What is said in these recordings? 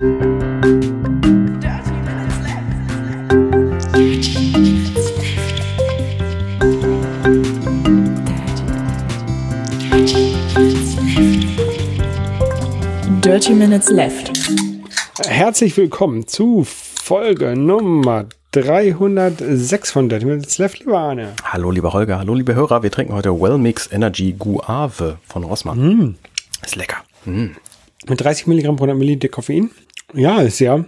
Dirty Minutes Left. Herzlich willkommen zu Folge Nummer 306 von Dirty Minutes Left, lieber Arne. Hallo, lieber Holger, hallo, liebe Hörer. Wir trinken heute Wellmix Energy Guave von Rossmann. Mm. Ist lecker. Mm. Mit 30 Milligramm pro 100 Milliliter Koffein. Ja, ist ja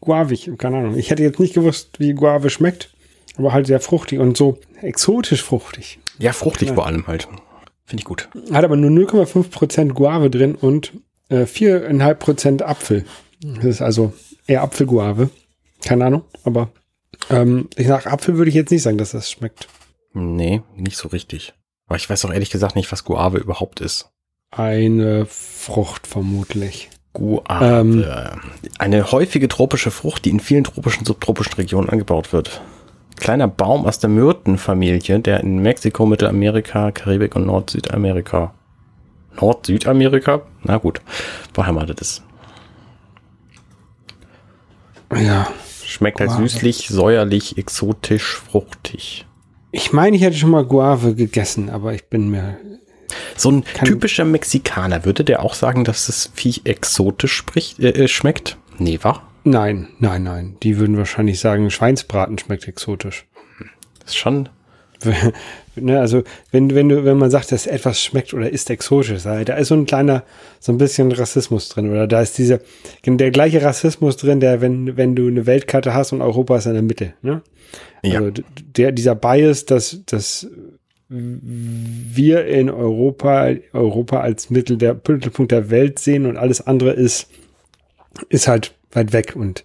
guavig, keine Ahnung. Ich hätte jetzt nicht gewusst, wie Guave schmeckt, aber halt sehr fruchtig und so exotisch fruchtig. Ja, fruchtig Ja. vor allem halt. Finde ich gut. Hat aber nur 0,5% Guave drin und äh, 4,5% Apfel. Das ist also eher Apfelguave. Keine Ahnung, aber ähm, ich nach Apfel würde ich jetzt nicht sagen, dass das schmeckt. Nee, nicht so richtig. Aber ich weiß auch ehrlich gesagt nicht, was Guave überhaupt ist. Eine Frucht vermutlich. Guave. Ähm. Eine häufige tropische Frucht, die in vielen tropischen, subtropischen Regionen angebaut wird. Kleiner Baum aus der Myrtenfamilie, der in Mexiko, Mittelamerika, Karibik und Nord-Südamerika. Nord-Südamerika? Na gut, beheimatet ist. Ja. Schmeckt halt süßlich, säuerlich, exotisch, fruchtig. Ich meine, ich hätte schon mal Guave gegessen, aber ich bin mir. So ein Kann- typischer Mexikaner, würde der auch sagen, dass das Viech exotisch spricht, äh, äh, schmeckt? Nee, wa? Nein, nein, nein. Die würden wahrscheinlich sagen, Schweinsbraten schmeckt exotisch. Ist schon. ne, also, wenn, wenn du, wenn man sagt, dass etwas schmeckt oder ist exotisch, da ist so ein kleiner, so ein bisschen Rassismus drin. Oder da ist diese, der gleiche Rassismus drin, der, wenn, wenn du eine Weltkarte hast und Europa ist in der Mitte, ne? Ja. Also der, dieser Bias, dass, dass wir in Europa, Europa als Mittel der Mittelpunkt der Welt sehen und alles andere ist, ist halt weit weg. Und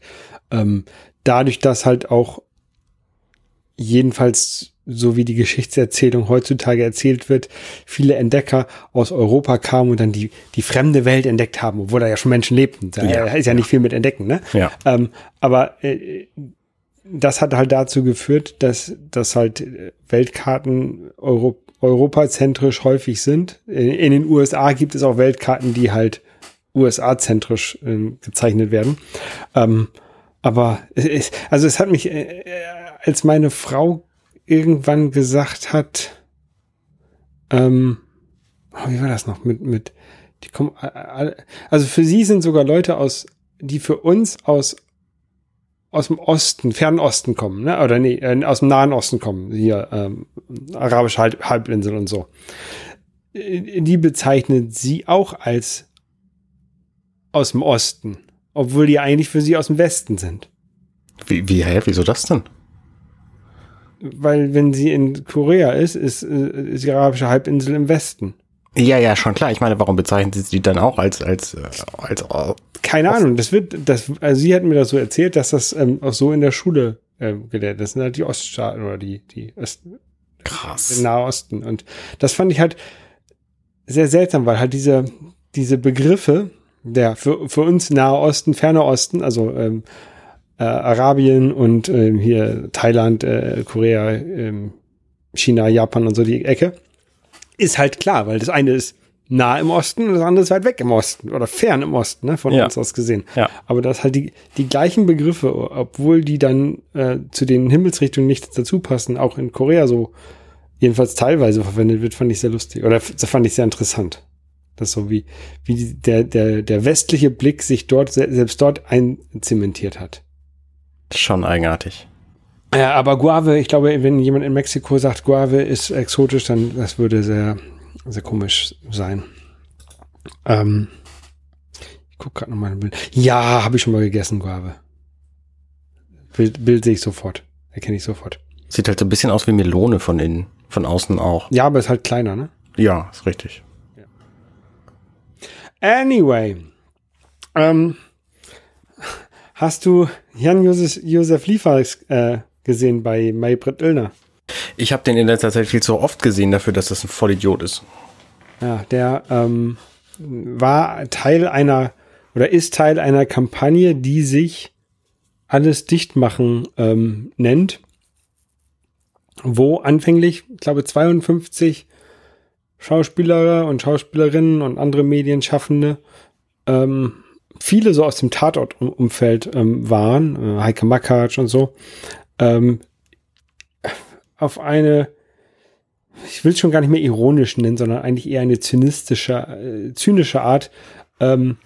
ähm, dadurch, dass halt auch jedenfalls so wie die Geschichtserzählung heutzutage erzählt wird, viele Entdecker aus Europa kamen und dann die, die fremde Welt entdeckt haben, obwohl da ja schon Menschen lebten. Da Ja, ist ja, nicht viel mit Entdecken, ne? Ja. Ähm, aber äh, das hat halt dazu geführt, dass, dass halt äh, Weltkarten Euro, europazentrisch häufig sind. In, in den USA gibt es auch Weltkarten, die halt USA-zentrisch äh, gezeichnet werden. Ähm, aber es, also es hat mich, äh, äh, als meine Frau irgendwann gesagt hat, ähm, oh, wie war das noch mit, mit, die kommen, a- a- also für sie sind sogar Leute aus, die für uns aus aus dem Osten, fernen Osten kommen, ne? Oder nee, äh, aus dem Nahen Osten kommen, hier ähm, arabische Halb Halbinsel und so. Äh, Die bezeichnet sie auch als aus dem Osten, obwohl die eigentlich für sie aus dem Westen sind. Wie, wie, hä, wieso das denn? Weil wenn sie in Korea ist, ist, äh, ist die arabische Halbinsel im Westen. Ja, ja, schon klar. Ich meine, warum bezeichnen sie die dann auch als, als, äh, als, äh, Keine Ahnung, das wird, das, also sie hat mir das so erzählt, dass das ähm, auch so in der Schule ähm, gelehrt ist. Das sind halt die Oststaaten oder die, die Ost, krass. Nahosten. Und das fand ich halt sehr seltsam, weil halt diese, diese Begriffe, der für, für uns Nahe Osten, Ferner Osten, also ähm, äh, Arabien und ähm, hier Thailand, äh, Korea, ähm, China, Japan und so die Ecke, ist halt klar, weil das eine ist nah im Osten und das andere ist weit weg im Osten oder fern im Osten, ne, von Ja. uns aus gesehen. Ja. Aber das halt die, die gleichen Begriffe, obwohl die dann äh, zu den Himmelsrichtungen nicht dazu passen, auch in Korea so jedenfalls teilweise verwendet wird, fand ich sehr lustig. Oder fand ich sehr interessant. Das so wie, wie der, der, der westliche Blick sich dort, se- selbst dort einzementiert hat. Schon eigenartig. Ja, aber Guave, ich glaube, wenn jemand in Mexiko sagt, Guave ist exotisch, dann das würde sehr, sehr komisch sein. Ähm, ich gucke gerade nochmal ein Bild. Ja, habe ich schon mal gegessen, Guave. Bild, Bild sehe ich sofort. Erkenne ich sofort. Sieht halt so ein bisschen aus wie Melone von innen, von außen auch. Ja, aber ist halt kleiner, ne? Ja, ist richtig. Anyway. Ähm, hast du Jan-Josef Josef Liefers äh, gesehen bei Maybrit Illner? Ich habe den in letzter Zeit viel zu oft gesehen dafür, dass das ein Vollidiot ist. Ja, der ähm, war Teil einer oder ist Teil einer Kampagne, die sich alles dicht machen ähm, nennt, wo anfänglich, ich glaube, 52 Schauspieler und Schauspielerinnen und andere Medienschaffende ähm, viele so aus dem Tatortumfeld ähm, waren, äh, Heike Makatsch und so, ähm, auf eine, ich will es schon gar nicht mehr ironisch nennen, sondern eigentlich eher eine zynistische, äh, zynische Art ähm,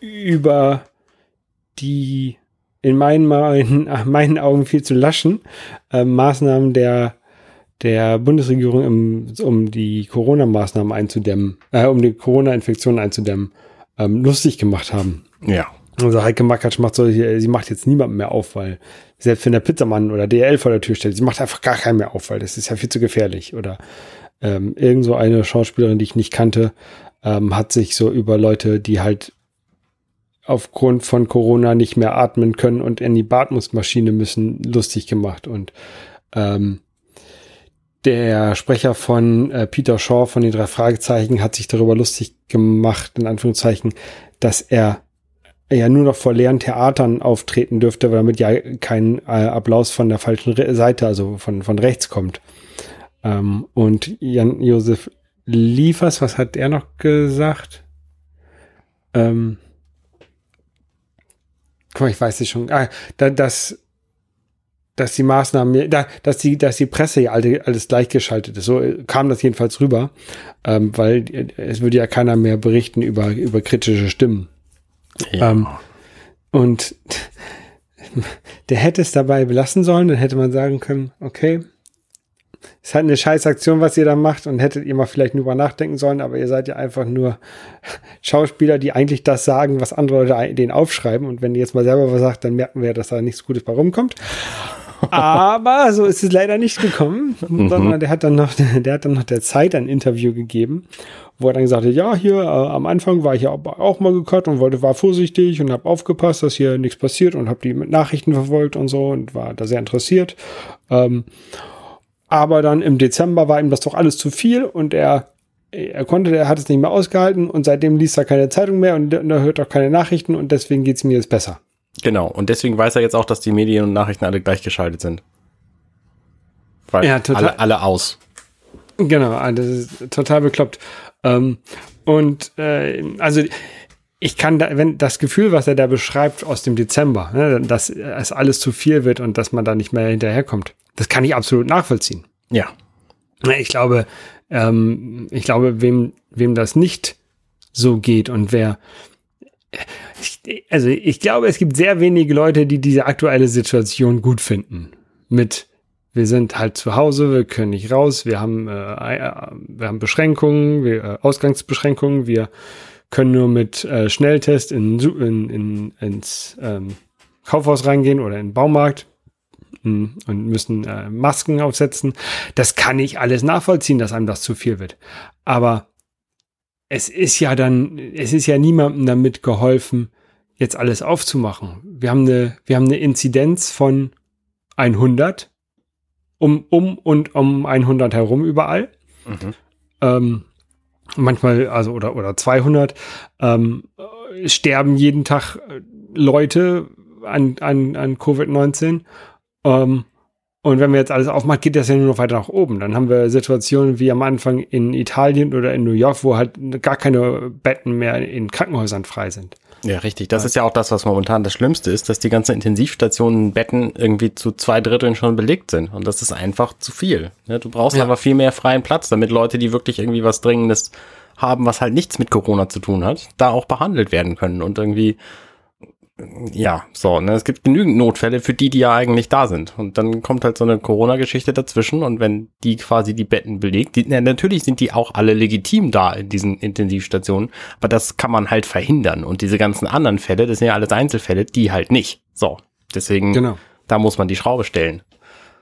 über die in meinen, meinen, meinen Augen viel zu laschen äh, Maßnahmen der der Bundesregierung, im, um die Corona-Maßnahmen einzudämmen, äh, um die Corona-Infektion einzudämmen, ähm, lustig gemacht haben. Ja. Also Heike Makatsch macht so, sie macht jetzt niemanden mehr auf, weil selbst wenn der Pizzamann oder DL vor der Tür steht, sie macht einfach gar keinen mehr auf, weil das ist ja viel zu gefährlich. Oder ähm, irgend so eine Schauspielerin, die ich nicht kannte, ähm, hat sich so über Leute, die halt aufgrund von Corona nicht mehr atmen können und in die Beatmungsmaschine müssen, lustig gemacht. Und ähm, der Sprecher von äh, Peter Shaw von den drei Fragezeichen hat sich darüber lustig gemacht, in Anführungszeichen, dass er ja nur noch vor leeren Theatern auftreten dürfte, weil damit ja kein äh, Applaus von der falschen Seite, also von, von rechts kommt. Ähm, und Jan-Josef Liefers, was hat er noch gesagt? Ähm, guck mal, ich weiß es schon. Ah, da, das, dass die Maßnahmen, da, dass die, dass die Presse ja alle, alles gleichgeschaltet ist. So kam das jedenfalls rüber, ähm, weil es würde ja keiner mehr berichten über, über kritische Stimmen. Ja. Ähm, und der hätte es dabei belassen sollen, dann hätte man sagen können, okay, es ist halt eine scheiß Aktion, was ihr da macht und hättet ihr mal vielleicht nur über nachdenken sollen, aber ihr seid ja einfach nur Schauspieler, die eigentlich das sagen, was andere Leute denen aufschreiben und wenn ihr jetzt mal selber was sagt, dann merken wir, dass da nichts Gutes bei rumkommt. Aber so ist es leider nicht gekommen, mhm. sondern der hat dann noch, der hat dann noch der Zeit ein Interview gegeben, wo er dann gesagt hat, ja, hier äh, am Anfang war ich ja auch mal gecut und wollte, war vorsichtig und habe aufgepasst, dass hier nichts passiert und habe die mit Nachrichten verfolgt und so und war da sehr interessiert. Ähm, aber dann im Dezember war ihm das doch alles zu viel und er er konnte, er hat es nicht mehr ausgehalten und seitdem liest er keine Zeitung mehr und, und er hört auch keine Nachrichten und deswegen geht es mir jetzt besser. Genau, und deswegen weiß er jetzt auch, dass die Medien und Nachrichten alle gleichgeschaltet sind. Weil ja, total, alle, alle aus. Genau, ah, das ist total bekloppt. Ähm, und äh, also ich kann da, wenn das Gefühl, was er da beschreibt aus dem Dezember, ne, dass es alles zu viel wird und dass man da nicht mehr hinterherkommt, das kann ich absolut nachvollziehen. Ja. Ich glaube, ähm, ich glaube, wem, wem das nicht so geht und wer also ich glaube, es gibt sehr wenige Leute, die diese aktuelle Situation gut finden. Mit wir sind halt zu Hause, wir können nicht raus, wir haben, äh, äh wir haben Beschränkungen, wir, äh, Ausgangsbeschränkungen, wir können nur mit äh, Schnelltest in, in, in, ins ähm, Kaufhaus reingehen oder in den Baumarkt mm, und müssen äh, Masken aufsetzen. Das kann ich alles nachvollziehen, dass einem das zu viel wird. Aber es ist ja dann, es ist ja niemandem damit geholfen, jetzt alles aufzumachen. Wir haben eine, wir haben eine Inzidenz von 100 um, um und um 100 herum überall. Mhm. Ähm, manchmal, also oder, oder 200, ähm, sterben jeden Tag Leute an, an, an Covid-19. Ähm, und wenn wir jetzt alles aufmachen, geht das ja nur noch weiter nach oben. Dann haben wir Situationen wie am Anfang in Italien oder in New York, wo halt gar keine Betten mehr in Krankenhäusern frei sind. Ja, richtig. Das ist ja auch das, was momentan das Schlimmste ist, dass die ganzen Intensivstationen Betten irgendwie zu zwei Dritteln schon belegt sind. Und das ist einfach zu viel. Du brauchst ja. aber viel mehr freien Platz, damit Leute, die wirklich irgendwie was Dringendes haben, was halt nichts mit Corona zu tun hat, da auch behandelt werden können und irgendwie ja, so, ne, es gibt genügend Notfälle für die, die ja eigentlich da sind. Und dann kommt halt so eine Corona-Geschichte dazwischen und wenn die quasi die Betten belegt, die, na, natürlich sind die auch alle legitim da in diesen Intensivstationen, aber das kann man halt verhindern. Und diese ganzen anderen Fälle, das sind ja alles Einzelfälle, die halt nicht. So, deswegen, genau. da muss man die Schraube stellen.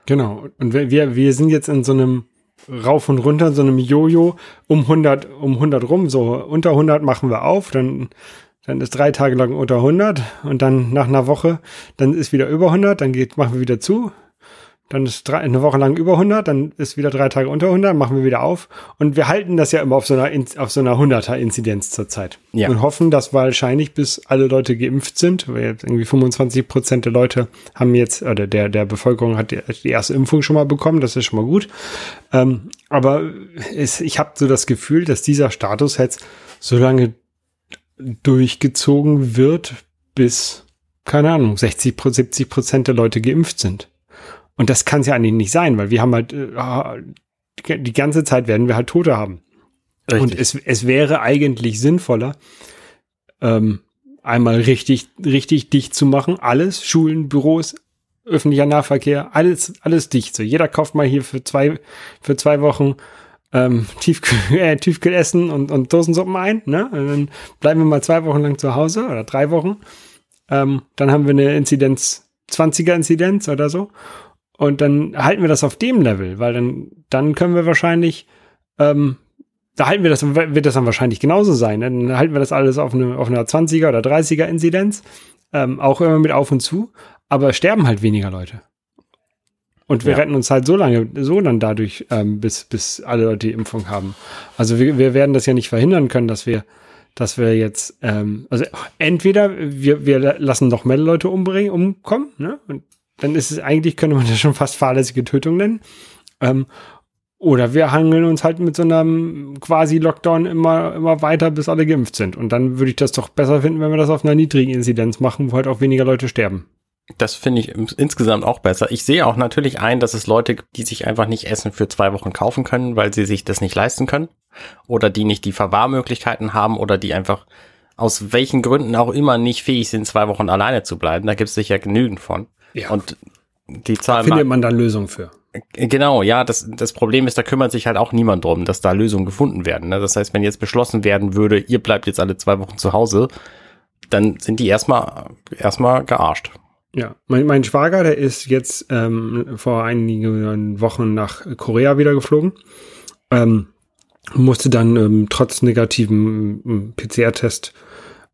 Genau. Und wir, wir sind jetzt in so einem rauf und runter, so einem Jojo um 100, um 100 rum, so unter 100 machen wir auf, dann dann ist drei Tage lang unter 100 und dann nach einer Woche, dann ist wieder über 100, dann geht, machen wir wieder zu. Dann ist drei, eine Woche lang über 100, dann ist wieder drei Tage unter 100, machen wir wieder auf. Und wir halten das ja immer auf so einer, auf so einer 100er Inzidenz zurzeit. Ja. Und hoffen, dass wahrscheinlich bis alle Leute geimpft sind, weil jetzt irgendwie 25 Prozent der Leute haben jetzt, oder der, der Bevölkerung hat die, die erste Impfung schon mal bekommen, das ist schon mal gut. Ähm, aber es, ich habe so das Gefühl, dass dieser Status jetzt so lange durchgezogen wird, bis, keine Ahnung, 60, 70 Prozent der Leute geimpft sind. Und das kann es ja eigentlich nicht sein, weil wir haben halt, äh, die ganze Zeit werden wir halt Tote haben. Richtig. Und es, es wäre eigentlich sinnvoller, ähm, einmal richtig, richtig dicht zu machen. Alles, Schulen, Büros, öffentlicher Nahverkehr, alles, alles dicht. So, jeder kauft mal hier für zwei, für zwei Wochen ähm, Tiefkühl, äh, Tiefkühlessen und, und Dosensuppen ein. Ne? Und dann bleiben wir mal zwei Wochen lang zu Hause oder drei Wochen. Ähm, dann haben wir eine Inzidenz, 20er Inzidenz oder so. Und dann halten wir das auf dem Level, weil dann, dann können wir wahrscheinlich, ähm, da halten wir das, wird das dann wahrscheinlich genauso sein. Ne? Dann halten wir das alles auf, eine, auf einer 20er oder 30er Inzidenz, ähm, auch immer mit auf und zu, aber sterben halt weniger Leute. Und wir ja. retten uns halt so lange, so dann dadurch, ähm, bis, bis alle Leute die Impfung haben. Also wir, wir werden das ja nicht verhindern können, dass wir, dass wir jetzt, ähm, also entweder wir, wir lassen noch mehr Leute umbringen, umkommen, ne? Und dann ist es eigentlich, könnte man das schon fast fahrlässige Tötung nennen. Ähm, oder wir hangeln uns halt mit so einem quasi Lockdown immer, immer weiter, bis alle geimpft sind. Und dann würde ich das doch besser finden, wenn wir das auf einer niedrigen Inzidenz machen, wo halt auch weniger Leute sterben. Das finde ich insgesamt auch besser. Ich sehe auch natürlich ein, dass es Leute gibt, die sich einfach nicht Essen für zwei Wochen kaufen können, weil sie sich das nicht leisten können. Oder die nicht die Verwahrmöglichkeiten haben oder die einfach aus welchen Gründen auch immer nicht fähig sind, zwei Wochen alleine zu bleiben. Da gibt es sicher genügend von. Ja. Und die Zahl findet man dann Lösungen für. Genau, ja, das, das Problem ist, da kümmert sich halt auch niemand drum, dass da Lösungen gefunden werden. Ne? Das heißt, wenn jetzt beschlossen werden würde, ihr bleibt jetzt alle zwei Wochen zu Hause, dann sind die erstmal erstmal gearscht. Ja, mein, mein Schwager, der ist jetzt ähm, vor einigen Wochen nach Korea wieder geflogen. Ähm, musste dann ähm, trotz negativem ähm, PCR-Test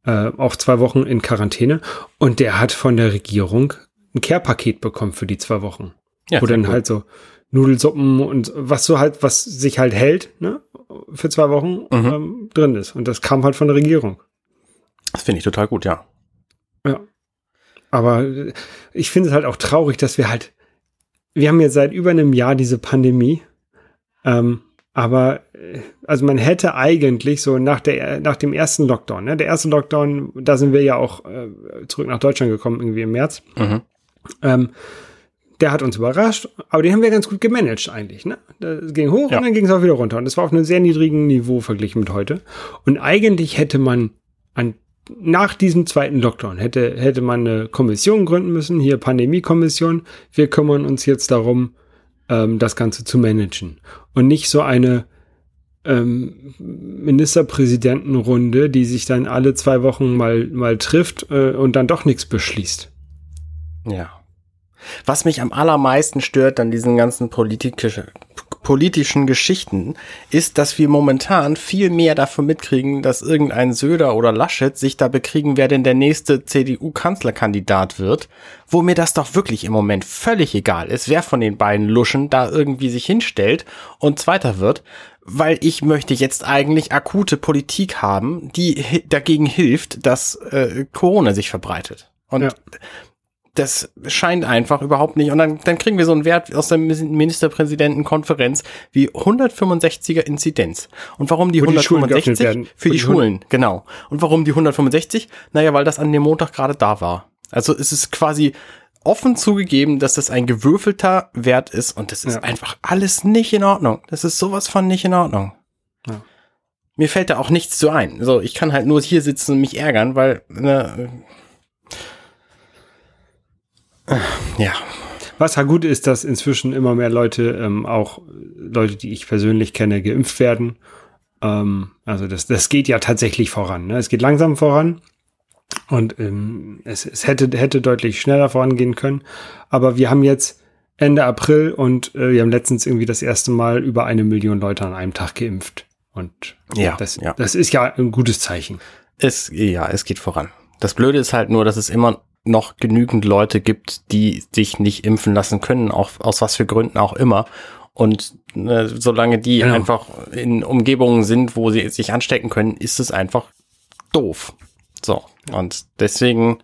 äh, auch zwei Wochen in Quarantäne. Und der hat von der Regierung ein Care-Paket bekommen für die zwei Wochen. Ja, wo dann cool. halt so Nudelsuppen und was so halt, was sich halt hält, ne, für zwei Wochen mhm. ähm, drin ist. Und das kam halt von der Regierung. Das finde ich total gut, ja. Ja. Aber ich finde es halt auch traurig, dass wir halt, wir haben jetzt seit über einem Jahr diese Pandemie. Ähm, aber also man hätte eigentlich so nach der nach dem ersten Lockdown, ne, der erste Lockdown, da sind wir ja auch äh, zurück nach Deutschland gekommen irgendwie im März. Mhm. Ähm, der hat uns überrascht, aber den haben wir ganz gut gemanagt eigentlich. Ne? Das ging hoch ja. und dann ging es auch wieder runter. Und das war auf einem sehr niedrigen Niveau verglichen mit heute. Und eigentlich hätte man an nach diesem zweiten Lockdown hätte, hätte man eine Kommission gründen müssen, hier Pandemiekommission. Wir kümmern uns jetzt darum, ähm, das Ganze zu managen. Und nicht so eine ähm, Ministerpräsidentenrunde, die sich dann alle zwei Wochen mal, mal trifft äh, und dann doch nichts beschließt. Ja. Was mich am allermeisten stört an diesen ganzen politischen, politischen Geschichten, ist, dass wir momentan viel mehr davon mitkriegen, dass irgendein Söder oder Laschet sich da bekriegen, wer denn der nächste CDU-Kanzlerkandidat wird, wo mir das doch wirklich im Moment völlig egal ist, wer von den beiden Luschen da irgendwie sich hinstellt und Zweiter wird, weil ich möchte jetzt eigentlich akute Politik haben, die dagegen hilft, dass äh, Corona sich verbreitet. Und ja das scheint einfach überhaupt nicht. Und dann, dann kriegen wir so einen Wert aus der Ministerpräsidentenkonferenz wie 165er Inzidenz. Und warum die Wo 165? Die für die, die Schulen, genau. Und warum die 165? Naja, weil das an dem Montag gerade da war. Also es ist quasi offen zugegeben, dass das ein gewürfelter Wert ist und das ist ja. einfach alles nicht in Ordnung. Das ist sowas von nicht in Ordnung. Ja. Mir fällt da auch nichts zu ein. So, ich kann halt nur hier sitzen und mich ärgern, weil ne, ja. Was halt gut ist, dass inzwischen immer mehr Leute, ähm, auch Leute, die ich persönlich kenne, geimpft werden. Ähm, also das, das geht ja tatsächlich voran. Ne? Es geht langsam voran. Und ähm, es, es hätte, hätte deutlich schneller vorangehen können. Aber wir haben jetzt Ende April und äh, wir haben letztens irgendwie das erste Mal über eine Million Leute an einem Tag geimpft. Und ja, das, ja. das ist ja ein gutes Zeichen. Es, ja, es geht voran. Das Blöde ist halt nur, dass es immer noch genügend Leute gibt, die sich nicht impfen lassen können, auch aus was für Gründen auch immer. Und äh, solange die genau. einfach in Umgebungen sind, wo sie sich anstecken können, ist es einfach doof. So. Und deswegen,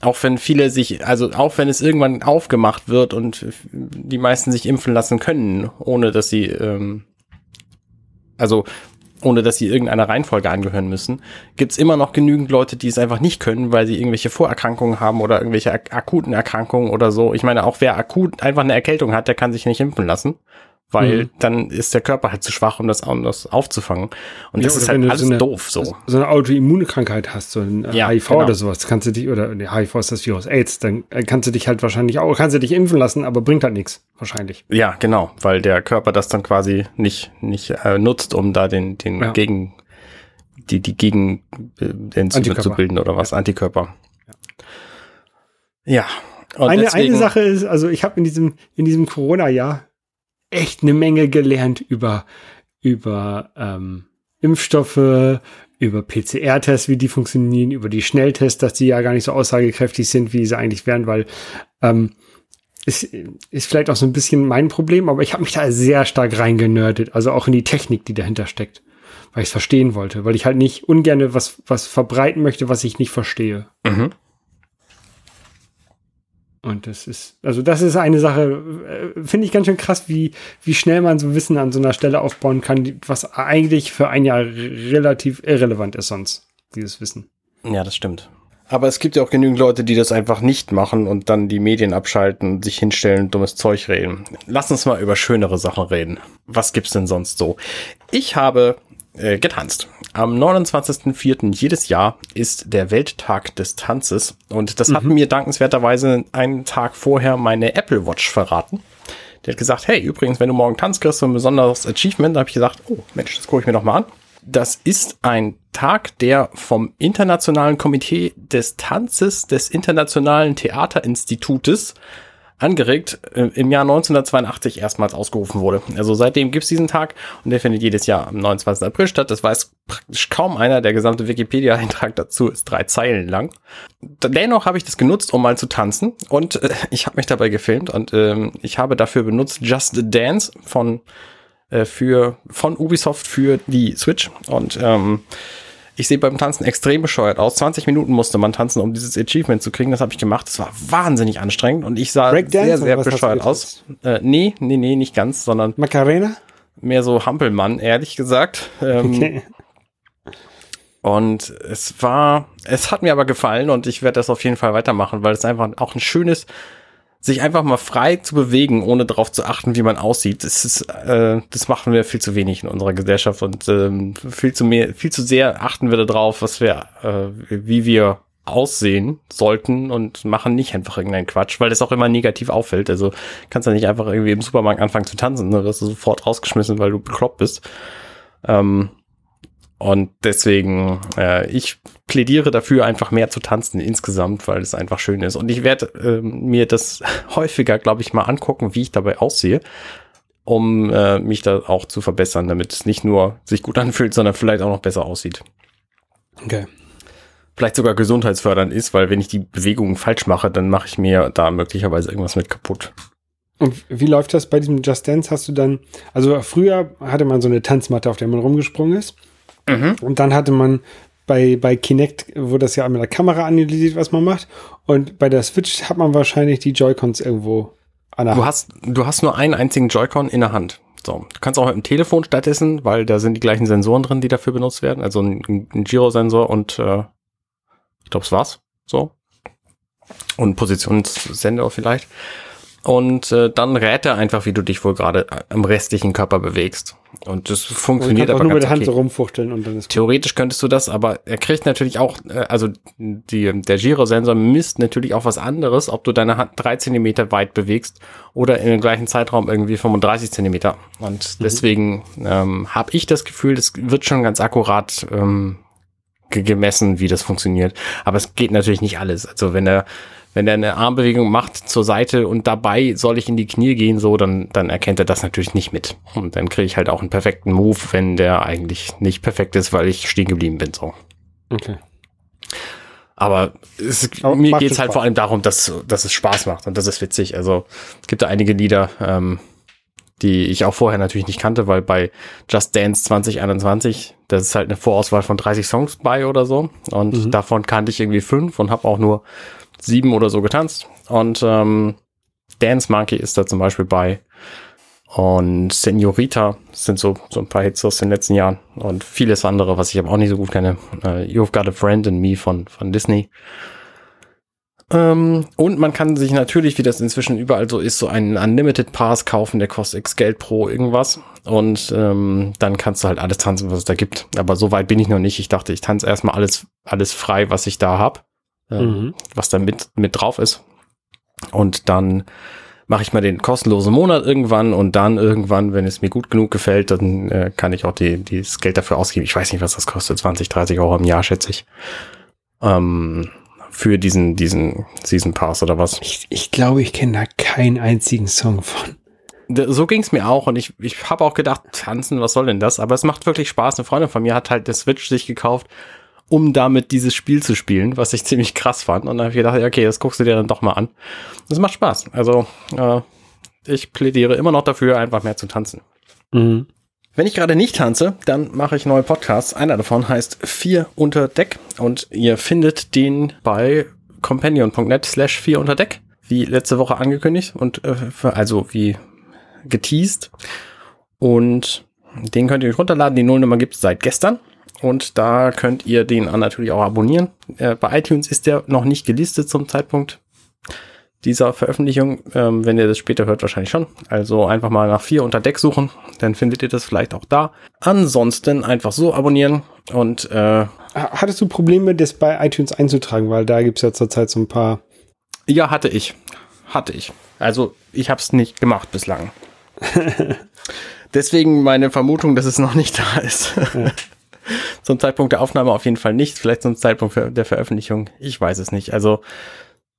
auch wenn viele sich, also auch wenn es irgendwann aufgemacht wird und die meisten sich impfen lassen können, ohne dass sie, ähm, also ohne dass sie irgendeiner Reihenfolge angehören müssen, gibt's immer noch genügend Leute, die es einfach nicht können, weil sie irgendwelche Vorerkrankungen haben oder irgendwelche ak akuten Erkrankungen oder so. Ich meine, auch wer akut einfach eine Erkältung hat, der kann sich nicht impfen lassen weil mhm. dann ist der Körper halt zu schwach, um das, um das aufzufangen. Und ja, das ist halt alles so eine, doof so. So eine Autoimmunkrankheit hast, so ein ja, HIV genau. oder sowas, kannst du dich, oder nee, HIV ist das Virus AIDS, dann äh, kannst du dich halt wahrscheinlich auch, kannst du dich impfen lassen, aber bringt halt nichts, wahrscheinlich. Ja, genau, weil der Körper das dann quasi nicht, nicht äh, nutzt, um da den, den ja. Gegen, die, die Gegen äh, zu bilden oder was, Antikörper. Ja. Und eine, deswegen, eine Sache ist, also ich habe in diesem, in diesem Corona-Jahr echt eine Menge gelernt über, über ähm, Impfstoffe, über PCR-Tests, wie die funktionieren, über die Schnelltests, dass die ja gar nicht so aussagekräftig sind, wie sie eigentlich wären, weil ähm, ist, ist vielleicht auch so ein bisschen mein Problem, aber ich habe mich da sehr stark reingenördet, also auch in die Technik, die dahinter steckt, weil ich es verstehen wollte, weil ich halt nicht ungern was, was verbreiten möchte, was ich nicht verstehe. Mhm. Und das ist, also das ist eine Sache, äh, finde ich ganz schön krass, wie, wie schnell man so Wissen an so einer Stelle aufbauen kann, was eigentlich für ein Jahr relativ irrelevant ist sonst, dieses Wissen. Ja, das stimmt. Aber es gibt ja auch genügend Leute, die das einfach nicht machen und dann die Medien abschalten, sich hinstellen und dummes Zeug reden. Lass uns mal über schönere Sachen reden. Was gibt's denn sonst so? Ich habe äh, getanzt. Am 29.04. jedes Jahr ist der Welttag des Tanzes und das mhm. hat mir dankenswerterweise einen Tag vorher meine Apple Watch verraten. Der hat gesagt, hey, übrigens, wenn du morgen tanzt, kriegst du ein besonderes Achievement. Da habe ich gesagt, oh Mensch, das gucke ich mir doch mal an. Das ist ein Tag, der vom Internationalen Komitee des Tanzes des Internationalen Theaterinstitutes angeregt äh, im Jahr 1982 erstmals ausgerufen wurde. Also seitdem gibt's diesen Tag und der findet jedes Jahr am 29. April statt. Das weiß praktisch kaum einer. Der gesamte Wikipedia-Eintrag dazu ist drei Zeilen lang. Dennoch habe ich das genutzt, um mal zu tanzen und äh, ich habe mich dabei gefilmt und ähm, ich habe dafür benutzt Just Dance von äh, für von Ubisoft für die Switch und ähm, ich sehe beim Tanzen extrem bescheuert aus. 20 Minuten musste man tanzen, um dieses Achievement zu kriegen. Das habe ich gemacht. Das war wahnsinnig anstrengend und ich sah sehr, sehr bescheuert aus. Äh, nee, nee, nee, nicht ganz, sondern Macarena? Mehr so Hampelmann, ehrlich gesagt. Ähm, okay. Und es war, es hat mir aber gefallen und ich werde das auf jeden Fall weitermachen, weil es einfach auch ein schönes, sich einfach mal frei zu bewegen, ohne darauf zu achten, wie man aussieht, das ist, äh, das machen wir viel zu wenig in unserer Gesellschaft und ähm, viel zu mehr, viel zu sehr achten wir darauf, was wir, äh, wie wir aussehen sollten und machen nicht einfach irgendeinen Quatsch, weil das auch immer negativ auffällt. Also kannst du nicht einfach irgendwie im Supermarkt anfangen zu tanzen, ne? wirst du sofort rausgeschmissen, weil du bekloppt bist. Ähm, und deswegen, äh, ich plädiere dafür, einfach mehr zu tanzen insgesamt, weil es einfach schön ist. Und ich werde äh, mir das häufiger, glaube ich, mal angucken, wie ich dabei aussehe, um äh, mich da auch zu verbessern, damit es nicht nur sich gut anfühlt, sondern vielleicht auch noch besser aussieht. Okay. Vielleicht sogar gesundheitsfördernd ist, weil wenn ich die Bewegungen falsch mache, dann mache ich mir da möglicherweise irgendwas mit kaputt. Und wie läuft das bei diesem Just Dance? Hast du dann, also früher hatte man so eine Tanzmatte, auf der man rumgesprungen ist. Mhm. Und dann hatte man bei, bei Kinect, wo das ja mit der Kamera analysiert, was man macht. Und bei der Switch hat man wahrscheinlich die Joy-Cons irgendwo an der du Hand. Hast, du hast nur einen einzigen Joy-Con in der Hand. So. Du kannst auch mit dem Telefon stattdessen, weil da sind die gleichen Sensoren drin, die dafür benutzt werden. Also ein, ein Gyrosensor und äh, ich glaube, es war's. So. Und Positionssensor vielleicht. Und äh, dann rät er einfach, wie du dich wohl gerade am restlichen Körper bewegst. Und das funktioniert aber nur ganz mit der Hand okay. so rumfuchteln und dann ist Theoretisch gut. könntest du das, aber er kriegt natürlich auch, äh, also die, der Girosensor misst natürlich auch was anderes, ob du deine Hand drei Zentimeter weit bewegst oder in dem gleichen Zeitraum irgendwie 35 Zentimeter. Und mhm. deswegen ähm, habe ich das Gefühl, das wird schon ganz akkurat ähm, gemessen, wie das funktioniert. Aber es geht natürlich nicht alles. Also wenn er wenn er eine Armbewegung macht zur Seite und dabei soll ich in die Knie gehen, so, dann, dann erkennt er das natürlich nicht mit. Und dann kriege ich halt auch einen perfekten Move, wenn der eigentlich nicht perfekt ist, weil ich stehen geblieben bin, so. Okay. Aber, es, Aber mir geht es halt Spaß. vor allem darum, dass, dass es Spaß macht und das ist witzig. Also es gibt da einige Lieder, ähm, die ich auch vorher natürlich nicht kannte, weil bei Just Dance 2021, das ist halt eine Vorauswahl von 30 Songs bei oder so. Und mhm. davon kannte ich irgendwie fünf und habe auch nur sieben oder so getanzt. Und ähm, Dance Monkey ist da zum Beispiel bei. Und Senorita sind so, so ein paar Hits aus den letzten Jahren und vieles andere, was ich aber auch nicht so gut kenne. Uh, You've Got a Friend in Me von, von Disney. Ähm, und man kann sich natürlich, wie das inzwischen überall so ist, so einen Unlimited Pass kaufen, der kostet X Geld pro irgendwas. Und ähm, dann kannst du halt alles tanzen, was es da gibt. Aber so weit bin ich noch nicht. Ich dachte, ich tanze erstmal alles, alles frei, was ich da hab, mhm. was da mit, mit drauf ist. Und dann mache ich mal den kostenlosen Monat irgendwann und dann irgendwann, wenn es mir gut genug gefällt, dann äh, kann ich auch die, die das Geld dafür ausgeben. Ich weiß nicht, was das kostet, 20, 30 Euro im Jahr, schätze ich. Ähm, für diesen, diesen Season Pass oder was. Ich, ich glaube, ich kenne da keinen einzigen Song von. So ging's mir auch und ich, ich habe auch gedacht, tanzen, was soll denn das? Aber es macht wirklich Spaß. Eine Freundin von mir hat halt das Switch sich gekauft, um damit dieses Spiel zu spielen, was ich ziemlich krass fand. Und dann habe ich gedacht, okay, das guckst du dir dann doch mal an. Das macht Spaß. Also äh, ich plädiere immer noch dafür, einfach mehr zu tanzen. Mhm. Wenn ich gerade nicht tanze, dann mache ich neue Podcasts. Einer davon heißt Vier unter Deck und ihr findet den bei companion.net slash Vier unter Deck, wie letzte Woche angekündigt und äh, also wie geteased. Und den könnt ihr euch runterladen. Die Nullnummer gibt es seit gestern. Und da könnt ihr den natürlich auch abonnieren. Äh, bei iTunes ist der noch nicht gelistet zum Zeitpunkt dieser Veröffentlichung. Ähm, wenn ihr das später hört, wahrscheinlich schon. Also einfach mal nach vier unter Deck suchen, dann findet ihr das vielleicht auch da. Ansonsten einfach so abonnieren und äh, Hattest du Probleme, das bei iTunes einzutragen? Weil da gibt es ja zurzeit so ein paar. Ja, hatte ich. Hatte ich. Also ich habe es nicht gemacht bislang. Deswegen meine Vermutung, dass es noch nicht da ist. Ja. zum Zeitpunkt der Aufnahme auf jeden Fall nicht. Vielleicht zum Zeitpunkt der Veröffentlichung. Ich weiß es nicht. Also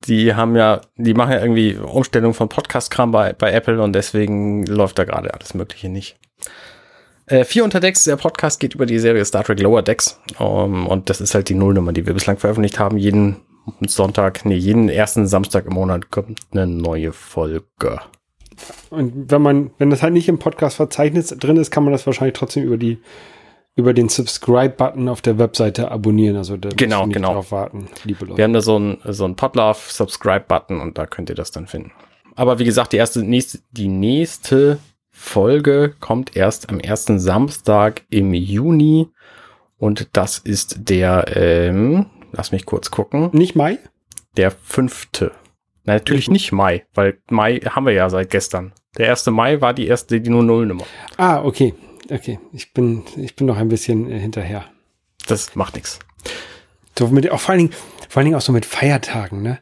die haben ja, die machen ja irgendwie Umstellung von Podcast-Kram bei, bei Apple und deswegen läuft da gerade alles Mögliche nicht. Äh, vier unter Decks, der Podcast geht über die Serie Star Trek Lower Decks um, und das ist halt die Nullnummer, die wir bislang veröffentlicht haben. Jeden Sonntag, nee, jeden ersten Samstag im Monat kommt eine neue Folge. Und wenn man, wenn das halt nicht im Podcast-Verzeichnis drin ist, kann man das wahrscheinlich trotzdem über die über den Subscribe-Button auf der Webseite abonnieren. Also da genau, nicht genau. drauf warten, liebe Leute. Wir haben da so ein so ein Podlove Subscribe-Button und da könnt ihr das dann finden. Aber wie gesagt, die erste nächste die nächste Folge kommt erst am ersten Samstag im Juni und das ist der ähm, lass mich kurz gucken. Nicht Mai? Der fünfte. Na, natürlich nicht Mai, weil Mai haben wir ja seit gestern. Der erste Mai war die erste, die nur Null Nummer. Ah, okay okay. Ich bin, ich bin noch ein bisschen äh, hinterher. Das macht nichts. So mit, auch vor allen Dingen, vor allen Dingen auch so mit Feiertagen, ne?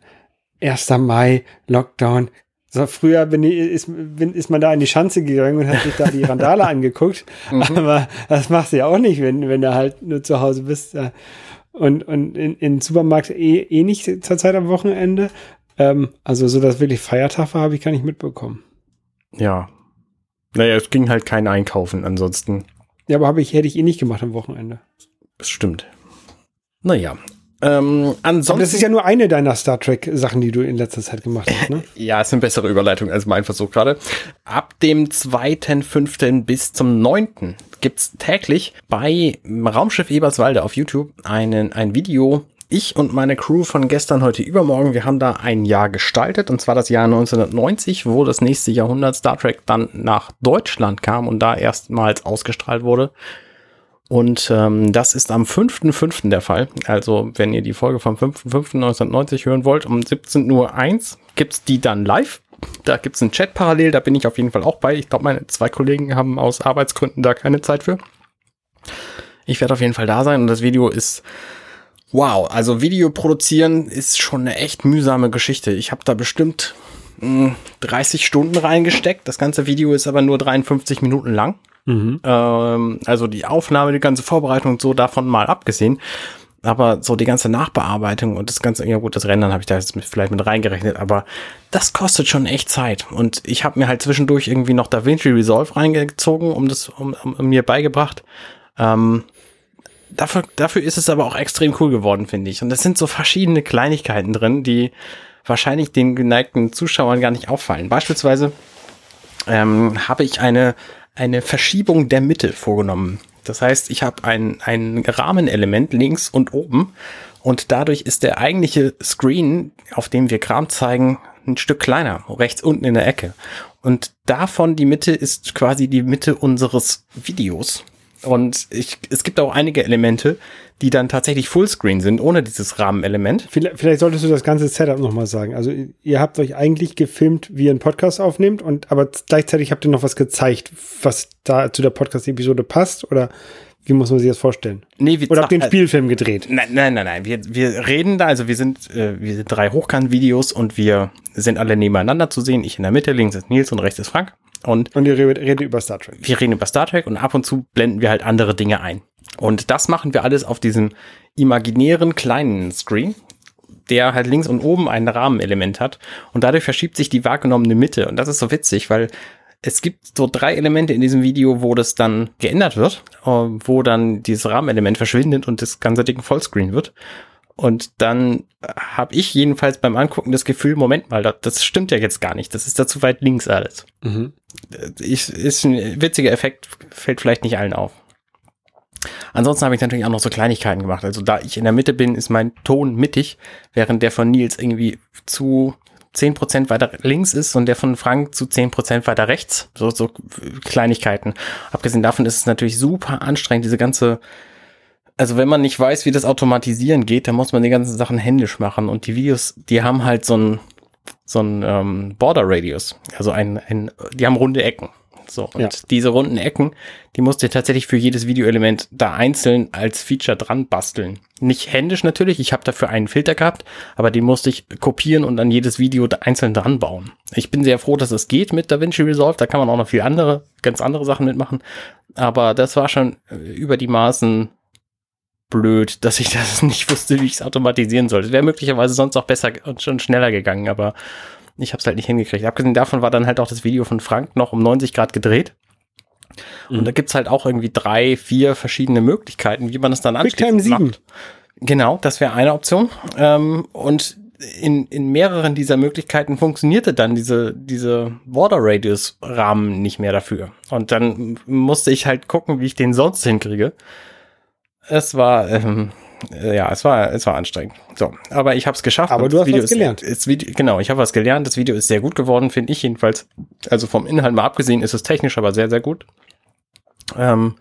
1. Mai, Lockdown. So, früher bin ich, ist, bin, ist man da in die Schanze gegangen und hat sich da die Randale angeguckt. Mhm. Aber das machst du ja auch nicht, wenn, wenn du halt nur zu Hause bist. Und, und in, in Supermarkt eh, eh nicht zur Zeit am Wochenende. Ähm, also so, dass wirklich Feiertag war, habe ich gar nicht mitbekommen. Ja, naja, es ging halt kein Einkaufen ansonsten. Ja, aber habe ich, hätte ich eh nicht gemacht am Wochenende. Das stimmt. Naja. Ähm, ansonsten. Aber das ist ja nur eine deiner Star Trek-Sachen, die du in letzter Zeit gemacht hast, ne? ja, ist eine bessere Überleitung als mein Versuch gerade. Ab dem 2.5. bis zum 9. gibt's täglich bei Raumschiff Eberswalde auf YouTube einen, ein Video ich und meine Crew von gestern, heute, übermorgen, wir haben da ein Jahr gestaltet, und zwar das Jahr 1990, wo das nächste Jahrhundert Star Trek dann nach Deutschland kam und da erstmals ausgestrahlt wurde. Und ähm, das ist am 5.5. der Fall. Also, wenn ihr die Folge vom 5.5.1990 hören wollt, um 17.01 Uhr gibt's die dann live. Da gibt's einen Chat parallel, da bin ich auf jeden Fall auch bei. Ich glaube, meine zwei Kollegen haben aus Arbeitsgründen da keine Zeit für. Ich werde auf jeden Fall da sein und das Video ist Wow, also Video produzieren ist schon eine echt mühsame Geschichte. Ich habe da bestimmt mh, hm, 30 Stunden reingesteckt. Das ganze Video ist aber nur 53 Minuten lang. Mhm. Ähm, also die Aufnahme, die ganze Vorbereitung und so davon mal abgesehen. Aber so die ganze Nachbearbeitung und das ganze, ja gut, das Rendern habe ich da jetzt mit, vielleicht mit reingerechnet, aber das kostet schon echt Zeit. Und ich habe mir halt zwischendurch irgendwie noch DaVinci Resolve reingezogen, um das um, um, um mir beigebracht. Ähm, dafür, dafür ist es aber auch extrem cool geworden, finde ich. Und es sind so verschiedene Kleinigkeiten drin, die wahrscheinlich den geneigten Zuschauern gar nicht auffallen. Beispielsweise ähm, habe ich eine, eine Verschiebung der Mitte vorgenommen. Das heißt, ich habe ein, ein Rahmenelement links und oben Und dadurch ist der eigentliche Screen, auf dem wir Kram zeigen, ein Stück kleiner, rechts unten in der Ecke. Und davon die Mitte ist quasi die Mitte unseres Videos. Und ich, es gibt auch einige Elemente, die dann tatsächlich Fullscreen sind, ohne dieses Rahmenelement. Vielleicht, vielleicht solltest du das ganze Setup nochmal sagen. Also ihr habt euch eigentlich gefilmt, wie ihr einen Podcast aufnehmt, und aber gleichzeitig habt ihr noch was gezeigt, was da zu der Podcast-Episode passt, oder wie muss man sich das vorstellen? Nee, wir Oder habt ihr einen Spielfilm gedreht? Nein, nein, nein, nein. Wir, wir reden da, also wir sind, äh, wir sind drei Hochkant-Videos und wir sind alle nebeneinander zu sehen. Ich in der Mitte, links ist Nils und rechts ist Frank. Und, und ihr redet, über Star Trek. Wir reden über Star Trek und ab und zu blenden wir halt andere Dinge ein. Und das machen wir alles auf diesem imaginären kleinen Screen, der halt links und oben ein Rahmenelement hat. Und dadurch verschiebt sich die wahrgenommene Mitte. Und das ist so witzig, weil es gibt so drei Elemente in diesem Video, wo das dann geändert wird, äh, wo dann dieses Rahmenelement verschwindet und das ganze Ding Vollscreen wird. Und dann habe ich jedenfalls beim Angucken das Gefühl, Moment mal, das, das stimmt ja jetzt gar nicht. Das ist da zu weit links alles. Mhm. Ich, ist ein witziger Effekt, fällt vielleicht nicht allen auf. Ansonsten habe ich natürlich auch noch so Kleinigkeiten gemacht. Also da ich in der Mitte bin, ist mein Ton mittig, während der von Nils irgendwie zu 10% weiter links ist und der von Frank zu 10% weiter rechts. So, so Kleinigkeiten. Abgesehen davon ist es natürlich super anstrengend, diese ganze, also wenn man nicht weiß, wie das Automatisieren geht, dann muss man die ganzen Sachen händisch machen. Und die Videos, die haben halt so ein, so ein ähm, Border Radius. Also ein, ein, die haben runde Ecken. So, und ja. diese runden Ecken, die musst du tatsächlich für jedes Videoelement da einzeln als Feature dran basteln. Nicht händisch natürlich, ich habe dafür einen Filter gehabt, aber den musste ich kopieren und an jedes Video einzeln dran bauen. Ich bin sehr froh, dass es geht mit DaVinci Resolve, da kann man auch noch viel andere, ganz andere Sachen mitmachen, aber das war schon äh, über die Maßen blöd, dass ich das nicht wusste, wie ich es automatisieren sollte. Wäre möglicherweise sonst auch besser und schon schneller gegangen, aber ich habe es halt nicht hingekriegt. Abgesehen davon war dann halt auch das Video von Frank noch um 90 Grad gedreht. Und mhm. da gibt's halt auch irgendwie drei, vier verschiedene Möglichkeiten, wie man es dann anschließend macht. Genau, das wäre eine Option. Ähm, und in, in mehreren dieser Möglichkeiten funktionierte dann diese, diese Border Radius Rahmen nicht mehr dafür. Und dann musste ich halt gucken, wie ich den sonst hinkriege. Es war, ähm, äh, ja, es war, es war anstrengend. So, aber ich habe es geschafft. Aber du hast Video was gelernt. Ist, ist, genau, ich habe was gelernt. Das Video ist sehr gut geworden, finde ich jedenfalls. Also vom Inhalt mal abgesehen ist es technisch aber sehr, sehr gut. Ähm,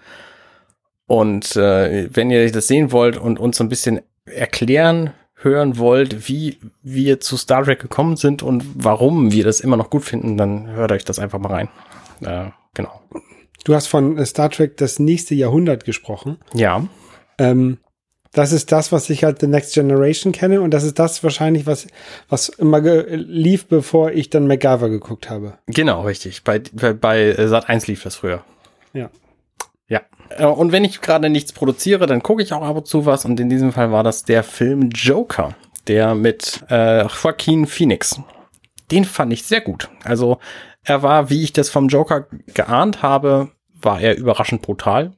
und äh, wenn ihr das sehen wollt und uns so ein bisschen erklären hören wollt, wie wir zu Star Trek gekommen sind und warum wir das immer noch gut finden, dann hört euch das einfach mal rein. Äh, genau. Du hast von Star Trek das nächste Jahrhundert gesprochen. Ja. Ähm, das ist das, was ich halt The Next Generation kenne und das ist das wahrscheinlich, was, was immer lief, bevor ich dann MacGyver geguckt habe. Genau, richtig. Bei, bei, bei Sat 1 lief das früher. Ja. Ja. Äh, und wenn ich gerade nichts produziere, dann gucke ich auch ab und zu was und in diesem Fall war das der Film Joker, der mit äh, Joaquin Phoenix. Den fand ich sehr gut. Also er war, wie ich das vom Joker geahnt habe, war er überraschend brutal.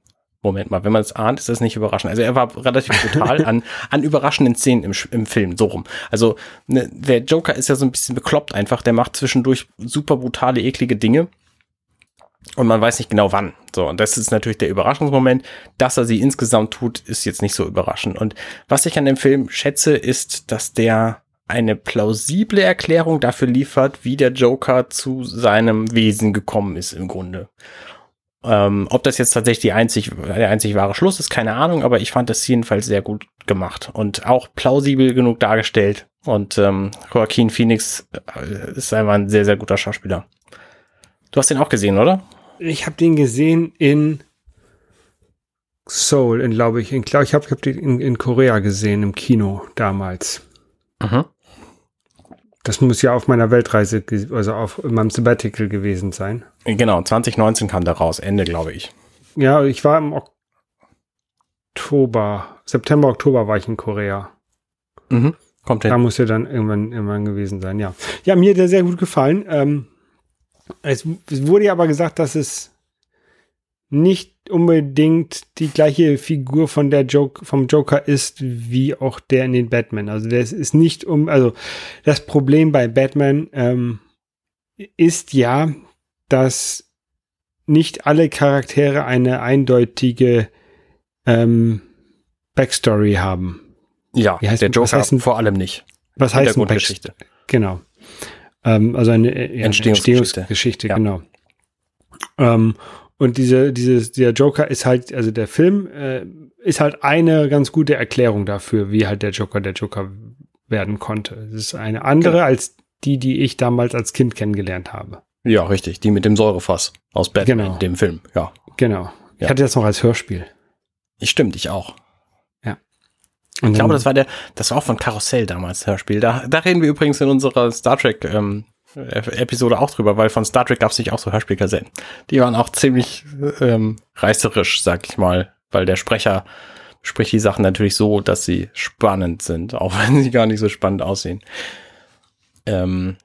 Moment mal, wenn man es ahnt, ist das nicht überraschend. Also er war relativ brutal an, an überraschenden Szenen im, im Film, so rum. Also ne, der Joker ist ja so ein bisschen bekloppt einfach, der macht zwischendurch super brutale, eklige Dinge. Und man weiß nicht genau wann. So, und das ist natürlich der Überraschungsmoment. Dass er sie insgesamt tut, ist jetzt nicht so überraschend. Und was ich an dem Film schätze, ist, dass der eine plausible Erklärung dafür liefert, wie der Joker zu seinem Wesen gekommen ist im Grunde. Ähm, ob das jetzt tatsächlich die einzig, der einzig wahre Schluss ist, keine Ahnung, aber ich fand das jedenfalls sehr gut gemacht und auch plausibel genug dargestellt. Und ähm, Joaquin Phoenix äh, ist einfach ein sehr, sehr guter Schauspieler. Du hast den auch gesehen, oder? Ich habe den gesehen in Seoul, in glaube ich. In, glaub, ich habe hab den in, in Korea gesehen, im Kino damals. Mhm. Das muss ja auf meiner Weltreise, also auf meinem Sabbatical gewesen sein. Genau, 2019 kam der raus, Ende, glaube ich. Ja, ich war im Oktober, September, Oktober war ich in Korea. Mhm, kommt hin. Da muss ja dann irgendwann, irgendwann gewesen sein, ja. Ja, mir hat der sehr gut gefallen. Ähm, es, es wurde ja aber gesagt, dass es nicht unbedingt die gleiche Figur von der Joke, vom Joker ist, wie auch der in den Batman. Also das ist nicht um, also das Problem bei Batman ähm, ist ja, dass nicht alle Charaktere eine eindeutige ähm, Backstory haben. Ja, Wie heißt- der Joker heißt vor allem nicht. Was heißt ein Hintergrundgeschichte. Backst- Genau. Ähm, also eine, äh, ja, Entstehungsgeschichte. Entstehungsgeschichte, Ja. genau. Ähm, und diese, dieses, der Joker ist halt, also der Film äh, ist halt eine ganz gute Erklärung dafür, wie halt der Joker der Joker werden konnte. Es ist eine andere Genau. als die, die ich damals als Kind kennengelernt habe. Ja, richtig. Die mit dem Säurefass aus Batman, Genau. dem Film. Ja. Genau. Ich Ja. hatte das noch als Hörspiel. Stimmt, ich auch. Und Ich glaube, das war der, das war auch von Karussell damals, Hörspiel. Da, da reden wir übrigens in unserer Star Trek ähm, Episode auch drüber, weil von Star Trek gab es nicht auch so Hörspielkassetten. Die waren auch ziemlich ähm, reißerisch, sag ich mal, weil der Sprecher spricht die Sachen natürlich so, dass sie spannend sind, auch wenn sie gar nicht so spannend aussehen. Ähm,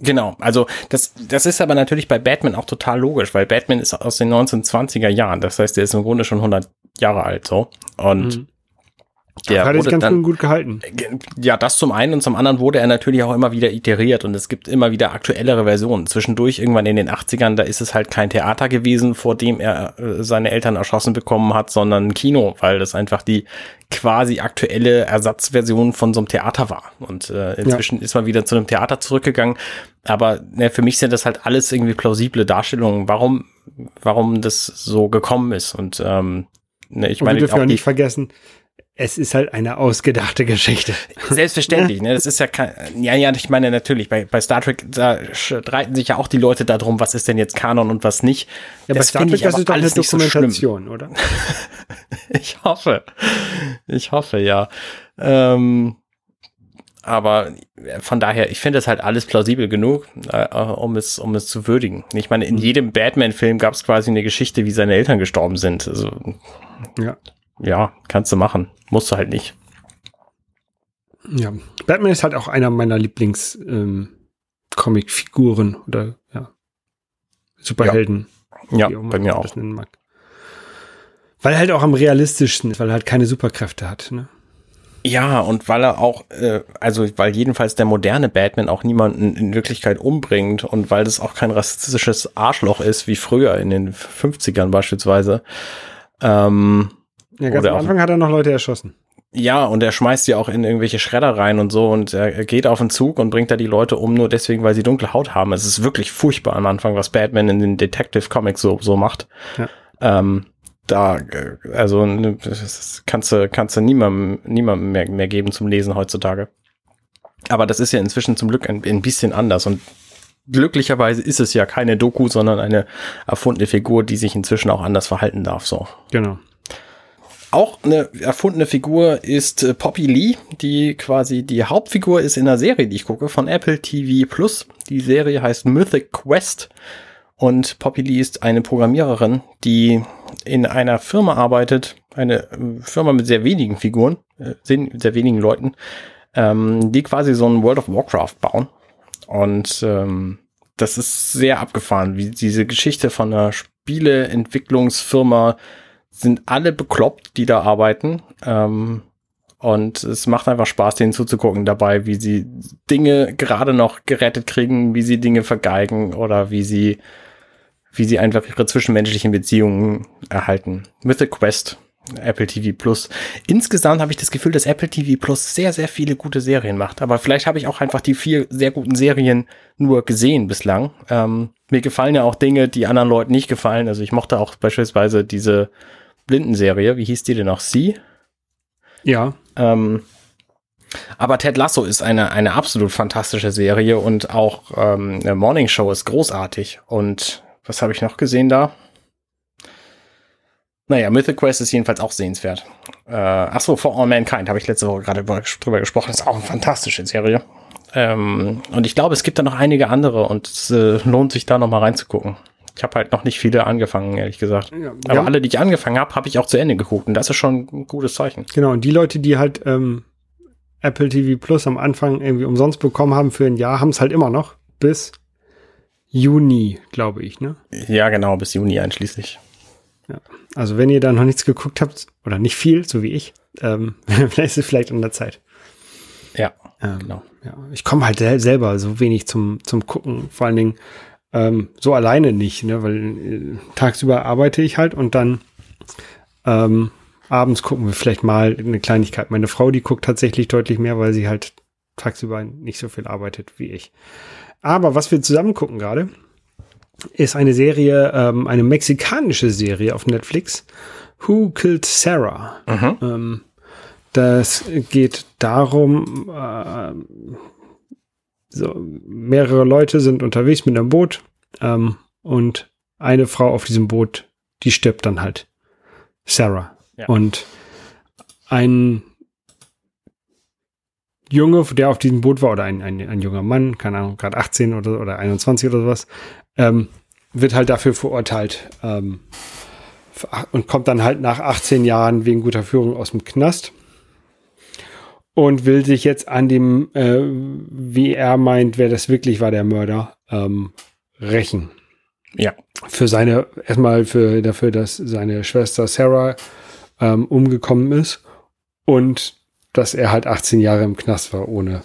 genau, also das, das ist aber natürlich bei Batman auch total logisch, weil Batman ist aus den 1920er Jahren. Das heißt, der ist im Grunde schon 100 Jahre alt so. Und Mhm. Der hat ganz dann, gut gehalten. ja, das zum einen und zum anderen wurde er natürlich auch immer wieder iteriert und es gibt immer wieder aktuellere Versionen. Zwischendurch irgendwann in den 80ern, da ist es halt kein Theater gewesen, vor dem er äh, seine Eltern erschossen bekommen hat, sondern ein Kino, weil das einfach die quasi aktuelle Ersatzversion von so einem Theater war. Und äh, inzwischen ist man wieder zu einem Theater zurückgegangen. Aber ne, für mich sind das halt alles irgendwie plausible Darstellungen, warum, warum das so gekommen ist. Und ähm, ne, ich Und wir meine, dürfen auch ja nicht vergessen, es ist halt eine ausgedachte Geschichte. Selbstverständlich, ne? Das ist ja kein, ja, ja, ich meine natürlich, bei, bei Star Trek, da streiten sich ja auch die Leute darum, was ist denn jetzt Kanon und was nicht. Ja, bei Das Star finde Trek, ich das ist doch eine alles nicht so schlimm. Dokumentation, oder? Ich hoffe. Ich hoffe, ja. Ähm, aber von daher, ich finde es halt alles plausibel genug, äh, um es, um es zu würdigen. Ich meine, in jedem Batman-Film gab es quasi eine Geschichte, wie seine Eltern gestorben sind. Also, Ja. Ja, kannst du machen. Musst du halt nicht. Ja. Batman ist halt auch einer meiner Lieblings ähm, Comic-Figuren oder ja, Superhelden. Ja, auch bei mir auch. Weil er halt auch am realistischsten ist, weil er halt keine Superkräfte hat. Ne? Ja, und weil er auch, äh, also weil jedenfalls der moderne Batman auch niemanden in Wirklichkeit umbringt und weil das auch kein rassistisches Arschloch ist, wie früher in den 50ern beispielsweise. Ähm, Ja, ganz Oder am Anfang hat er noch Leute erschossen. ja, und er schmeißt sie auch in irgendwelche Schredder rein und so und er, geht auf den Zug und bringt da die Leute um, nur deswegen, weil sie dunkle Haut haben. Es ist wirklich furchtbar am Anfang, was Batman in den Detective Comics so, so macht. Ja. Ähm, da, äh, also, ne, das kannst du, kannst du niemandem, niemandem mehr, mehr geben zum Lesen heutzutage. Aber das ist ja inzwischen zum Glück ein, ein bisschen anders und glücklicherweise ist es ja keine Doku, sondern eine erfundene Figur, die sich inzwischen auch anders verhalten darf, so. Genau. Auch eine erfundene Figur ist äh, Poppy Lee, die quasi die Hauptfigur ist in einer Serie, die ich gucke, von Apple TV Plus. Die Serie heißt Mythic Quest. Und Poppy Lee ist eine Programmiererin, die in einer Firma arbeitet, eine äh, Firma mit sehr wenigen Figuren, äh, sehr wenigen Leuten, ähm, die quasi so ein World of Warcraft bauen. Und ähm, das ist sehr abgefahren, wie diese Geschichte von einer Spieleentwicklungsfirma sind alle bekloppt, die da arbeiten. Ähm, und es macht einfach Spaß, denen zuzugucken dabei, wie sie Dinge gerade noch gerettet kriegen, wie sie Dinge vergeigen oder wie sie, wie sie einfach ihre zwischenmenschlichen Beziehungen erhalten. Mythic Quest, Apple TV Plus. Insgesamt habe ich das Gefühl, dass Apple TV Plus sehr, sehr viele gute Serien macht. Aber vielleicht habe ich auch einfach die vier sehr guten Serien nur gesehen bislang. Ähm, mir gefallen ja auch Dinge, die anderen Leuten nicht gefallen. Also ich mochte auch beispielsweise diese Blindenserie. Wie hieß die denn noch? Sie? Ja. Ähm, aber Ted Lasso ist eine, eine absolut fantastische Serie und auch ähm, Morning Show ist großartig. Und was habe ich noch gesehen da? Naja, Mythic Quest ist jedenfalls auch sehenswert. Äh, achso, For All Mankind habe ich letzte Woche gerade drüber gesprochen. ist auch eine fantastische Serie. Ähm, und ich glaube, es gibt da noch einige andere und es äh, lohnt sich da noch mal reinzugucken. Ich habe halt noch nicht viele angefangen, ehrlich gesagt. ja. Aber ja. alle, die ich angefangen habe, habe ich auch zu Ende geguckt. Und das ist schon ein gutes Zeichen. Genau, und die Leute, die halt ähm, Apple TV Plus am Anfang irgendwie umsonst bekommen haben für ein Jahr, haben es halt immer noch bis Juni, glaube ich, ne? Ja, genau, bis Juni einschließlich. Also wenn ihr da noch nichts geguckt habt, oder nicht viel, so wie ich, ähm, vielleicht ist es vielleicht an der Zeit. Ja, Ähm, genau. ja, ich komme halt sel- selber so wenig zum, zum Gucken, vor allen Dingen ähm, so alleine nicht, ne? weil äh, tagsüber arbeite ich halt und dann ähm, abends gucken wir vielleicht mal eine Kleinigkeit. Meine Frau, die guckt tatsächlich deutlich mehr, weil sie halt tagsüber nicht so viel arbeitet wie ich. Aber was wir zusammen gucken gerade, ist eine Serie, ähm, eine mexikanische Serie auf Netflix. Who Killed Sarah? Mhm. Ähm, das geht darum, äh, so mehrere Leute sind unterwegs mit einem Boot ähm, und eine Frau auf diesem Boot, die stirbt dann halt. Sarah. Ja. Und ein Junge, der auf diesem Boot war, oder ein, ein, ein junger Mann, keine Ahnung, gerade 18 oder, oder 21 oder sowas, ähm, wird halt dafür verurteilt ähm, und kommt dann halt nach 18 Jahren wegen guter Führung aus dem Knast und will sich jetzt an dem, äh, wie er meint, wer das wirklich war, der Mörder, ähm, rächen. Ja. Für seine, erstmal für dafür, dass seine Schwester Sarah ähm, umgekommen ist und dass er halt 18 Jahre im Knast war, ohne,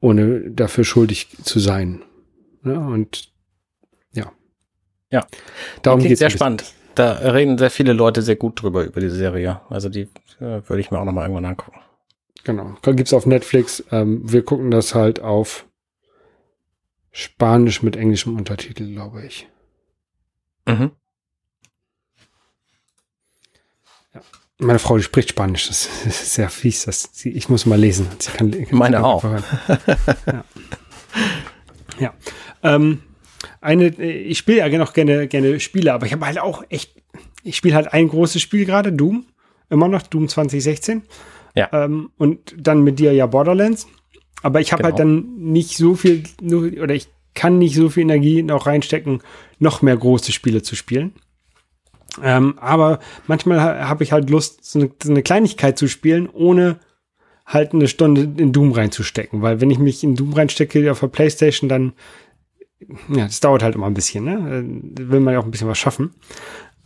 ohne dafür schuldig zu sein. Ja, und ja. Ja. Darum geht's sehr bisschen. spannend. Da reden sehr viele Leute sehr gut drüber, über die Serie. Also die äh, würde ich mir auch noch mal irgendwann angucken. Genau. Gibt's auf Netflix. Ähm, wir gucken das halt auf Spanisch mit englischem Untertitel, glaube ich. Mhm. Meine Frau, die spricht Spanisch. Das ist sehr fies. Das, sie, ich muss mal lesen. Sie kann, Meine kann auch. einfach hören. ja. ja. Ähm, eine, ich spiele ja noch gerne, gerne Spiele, aber ich habe halt auch echt, ich spiele halt ein großes Spiel gerade, Doom. Immer noch, Doom 2016. Ja. Ähm, und dann mit dir ja Borderlands. Aber ich habe halt Genau. dann nicht so viel, oder ich kann nicht so viel Energie noch reinstecken, noch mehr große Spiele zu spielen. Ähm, aber manchmal ha habe ich halt Lust, so eine, so eine Kleinigkeit zu spielen, ohne halt eine Stunde in Doom reinzustecken. Weil wenn ich mich in Doom reinstecke auf der Playstation, dann, ja, das dauert halt immer ein bisschen, ne? Will man ja auch ein bisschen was schaffen.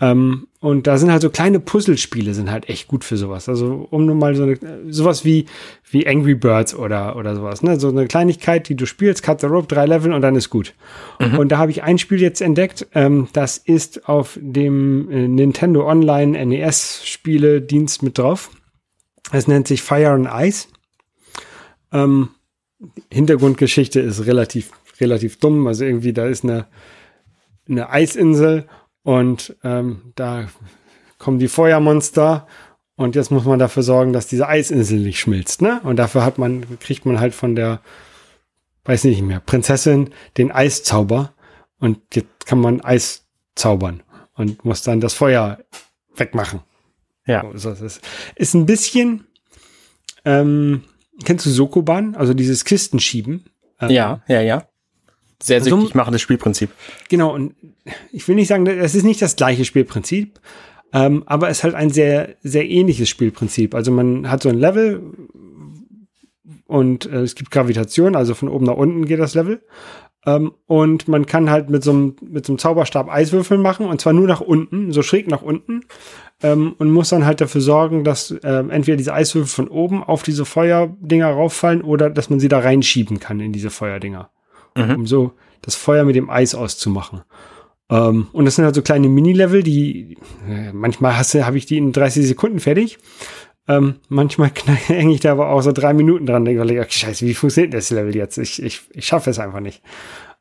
Ähm, und da sind halt so kleine Puzzlespiele sind halt echt gut für sowas. Also um nur mal so eine, sowas wie, wie Angry Birds oder, oder sowas, ne? So eine Kleinigkeit, die du spielst, Cut the Rope, drei Level und dann ist gut. Und da habe ich ein Spiel jetzt entdeckt, ähm, das ist auf dem äh, Nintendo Online NES Spiele-Dienst mit drauf. Es nennt sich Fire and Ice. Ähm, Hintergrundgeschichte ist relativ, relativ dumm. Also irgendwie, da ist eine, eine Eisinsel und ähm, da kommen die Feuermonster und jetzt muss man dafür sorgen, dass diese Eisinsel nicht schmilzt, ne? Und dafür hat man, kriegt man halt von der, weiß nicht mehr, Prinzessin den Eiszauber und jetzt kann man Eis zaubern und muss dann das Feuer wegmachen. Ja. So, das ist, ist ein bisschen, ähm, kennst du Sokoban? Also dieses Kistenschieben. Ähm, Ja, ja, ja. Sehr So- süchtig machendes Spielprinzip. Genau, und ich will nicht sagen, es ist nicht das gleiche Spielprinzip, ähm, aber es ist halt ein sehr, sehr ähnliches Spielprinzip. Also man hat so ein Level und äh, es gibt Gravitation, also von oben nach unten geht das Level. Ähm, und man kann halt mit so einem, mit so einem Zauberstab Eiswürfel machen und zwar nur nach unten, so schräg nach unten. Ähm, und muss dann halt dafür sorgen, dass ähm, entweder diese Eiswürfel von oben auf diese Feuerdinger rauffallen oder dass man sie da reinschieben kann in diese Feuerdinger Mhm. um so das Feuer mit dem Eis auszumachen. Ähm, und das sind halt so kleine Mini-Level, die äh, manchmal habe ich die in 30 Sekunden fertig. Ähm, manchmal hänge ich da aber auch so drei Minuten dran, denke ich, ach, scheiße, wie funktioniert das Level jetzt? Ich, ich, ich schaffe es einfach nicht.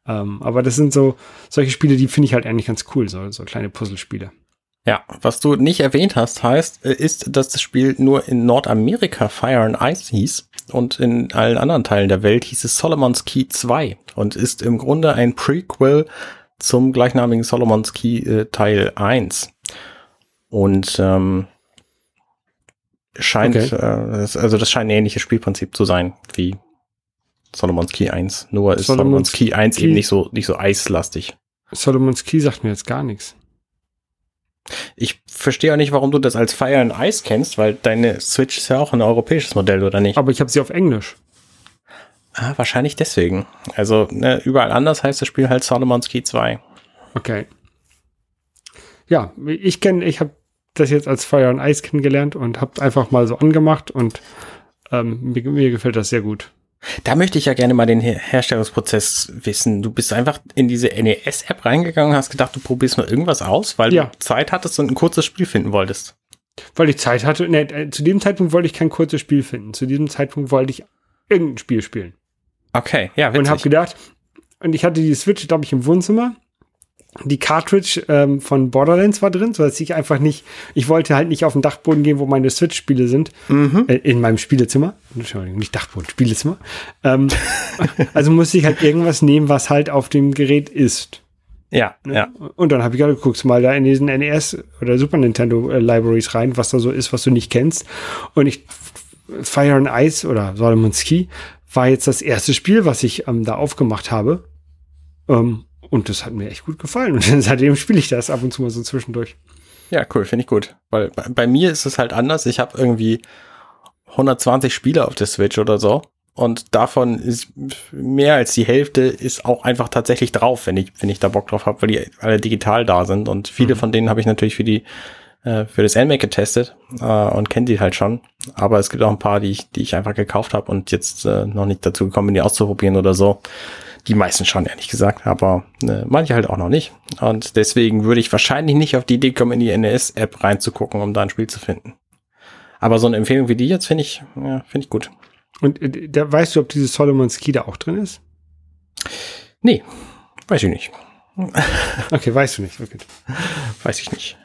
Ähm, aber das sind so solche Spiele, die finde ich halt eigentlich ganz cool, so, so kleine Puzzlespiele. Ja, was du nicht erwähnt hast, heißt, äh, ist, dass das Spiel nur in Nordamerika Fire and Ice hieß und in allen anderen Teilen der Welt hieß es Solomon's Key 2 und ist im Grunde ein Prequel zum gleichnamigen Solomon's Key äh, Teil 1. Und ähm, scheint, Okay. äh, das, also das scheint ein ähnliches Spielprinzip zu sein wie Solomon's Key 1. Nur ist Solomon's Solomon's Key 1 Key- eben nicht so, nicht so eislastig. Solomon's Key sagt mir jetzt gar nichts. Ich verstehe auch nicht, warum du das als Fire and Ice kennst, weil deine Switch ist ja auch ein europäisches Modell, oder nicht? Aber ich habe sie auf Englisch. Ah, wahrscheinlich deswegen. Also, ne, überall anders heißt das Spiel halt Solomon's Key 2. Okay. Ja, ich kenne, ich habe das jetzt als Fire and Ice kennengelernt und habe einfach mal so angemacht und ähm, mir, mir gefällt das sehr gut. Da möchte ich ja gerne mal den Her Herstellungsprozess wissen. Du bist einfach in diese NES-App reingegangen und hast gedacht, du probierst mal irgendwas aus, weil Ja. du Zeit hattest und ein kurzes Spiel finden wolltest. Weil ich Zeit hatte. Ne, äh, zu dem Zeitpunkt wollte ich kein kurzes Spiel finden. Zu diesem Zeitpunkt wollte ich irgendein Spiel spielen. Okay, ja, witzig. Und habe gedacht, und ich hatte die Switch, glaube ich, im Wohnzimmer. Die Cartridge ähm, von Borderlands war drin, so dass ich einfach nicht, ich wollte halt nicht auf den Dachboden gehen, wo meine Switch-Spiele sind, mhm. äh, in meinem Spielezimmer. Entschuldigung, nicht Dachboden, Spielezimmer. Ähm, also musste ich halt irgendwas nehmen, was halt auf dem Gerät ist. Ja, ne? ja. Und dann habe ich gerade geguckt, mal da in diesen NES oder Super Nintendo äh, Libraries rein, was da so ist, was du nicht kennst. Und ich Fire and Ice oder Solomon's Key war jetzt das erste Spiel, was ich ähm, da aufgemacht habe. Ähm, und das hat mir echt gut gefallen. Und seitdem spiele ich das ab und zu mal so zwischendurch. Ja, cool, finde ich gut. Weil bei, bei, mir ist es halt anders. Ich habe irgendwie 120 Spiele auf der Switch oder so. Und davon ist mehr als die Hälfte ist auch einfach tatsächlich drauf, wenn ich, wenn ich da Bock drauf habe, weil die alle digital da sind. Und viele mhm. von denen habe ich natürlich für die äh, für das Animake getestet äh, und kenne die halt schon. Aber es gibt auch ein paar, die ich, die ich einfach gekauft habe und jetzt äh, noch nicht dazu gekommen bin, die auszuprobieren oder so. Die meisten schon, ehrlich gesagt, aber äh, manche halt auch noch nicht. Und deswegen würde ich wahrscheinlich nicht auf die Idee kommen, in die NES-App reinzugucken, um da ein Spiel zu finden. Aber so eine Empfehlung wie die jetzt finde ich, ja, finde ich gut. Und äh, da weißt du, ob dieses Solomon's Key da auch drin ist? Nee, weiß ich nicht. okay, weißt du nicht. Okay. Weiß ich nicht.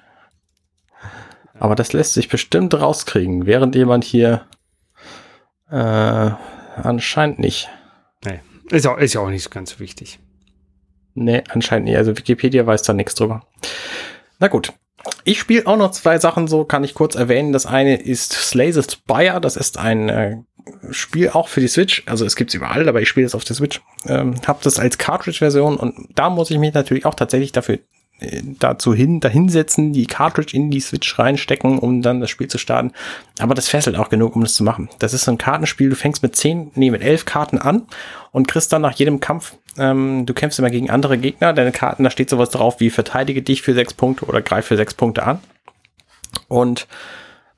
Aber das lässt sich bestimmt rauskriegen, während jemand hier äh, anscheinend nicht. Nee, ist, auch, ist ja auch nicht so ganz wichtig. Nee, anscheinend nicht. Also Wikipedia weiß da nichts drüber. Na gut. Ich spiele auch noch zwei Sachen, so kann ich kurz erwähnen. Das eine ist Slay the Spire. Das ist ein äh, Spiel auch für die Switch. Also es gibt's überall, aber ich spiele es auf der Switch. Ähm, hab das als Cartridge-Version und da muss ich mich natürlich auch tatsächlich dafür dazu hin, dahinsetzen, die Cartridge in die Switch reinstecken, um dann das Spiel zu starten. Aber das fesselt auch genug, um das zu machen. Das ist so ein Kartenspiel, du fängst mit zehn, nee, mit elf Karten an und kriegst dann nach jedem Kampf, ähm, du kämpfst immer gegen andere Gegner, deine Karten, da steht sowas drauf wie verteidige dich für sechs Punkte oder greif für sechs Punkte an. Und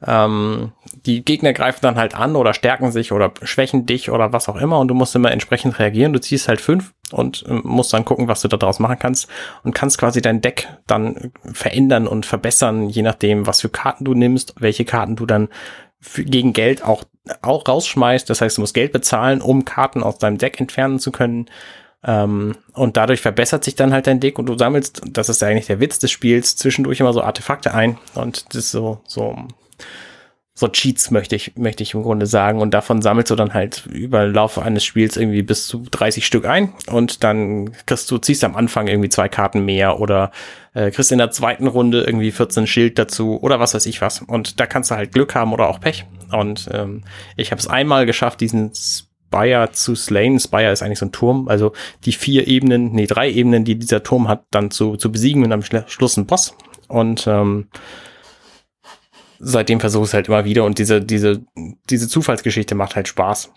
ähm, die Gegner greifen dann halt an oder stärken sich oder schwächen dich oder was auch immer und du musst immer entsprechend reagieren. Du ziehst halt fünf und äh, musst dann gucken, was du da draus machen kannst und kannst quasi dein Deck dann verändern und verbessern, je nachdem, was für Karten du nimmst, welche Karten du dann gegen Geld auch, auch rausschmeißt. Das heißt, du musst Geld bezahlen, um Karten aus deinem Deck entfernen zu können. Ähm, und dadurch verbessert sich dann halt dein Deck und du sammelst, das ist ja eigentlich der Witz des Spiels, zwischendurch immer so Artefakte ein und das ist so, so so Cheats möchte ich, möchte ich im Grunde sagen. Und davon sammelst du dann halt über Laufe eines Spiels irgendwie bis zu 30 Stück ein. Und dann kriegst du, ziehst am Anfang irgendwie zwei Karten mehr oder äh, kriegst in der zweiten Runde irgendwie 14 Schild dazu oder was weiß ich was. Und da kannst du halt Glück haben oder auch Pech. Und ähm, ich habe es einmal geschafft, diesen Spire zu slayen. Spire ist eigentlich so ein Turm, also die vier Ebenen, nee, drei Ebenen, die dieser Turm hat, dann zu, zu besiegen und am Schluss ein Boss. Und ähm, seitdem versuche ich es halt immer wieder und diese, diese, diese Zufallsgeschichte macht halt Spaß.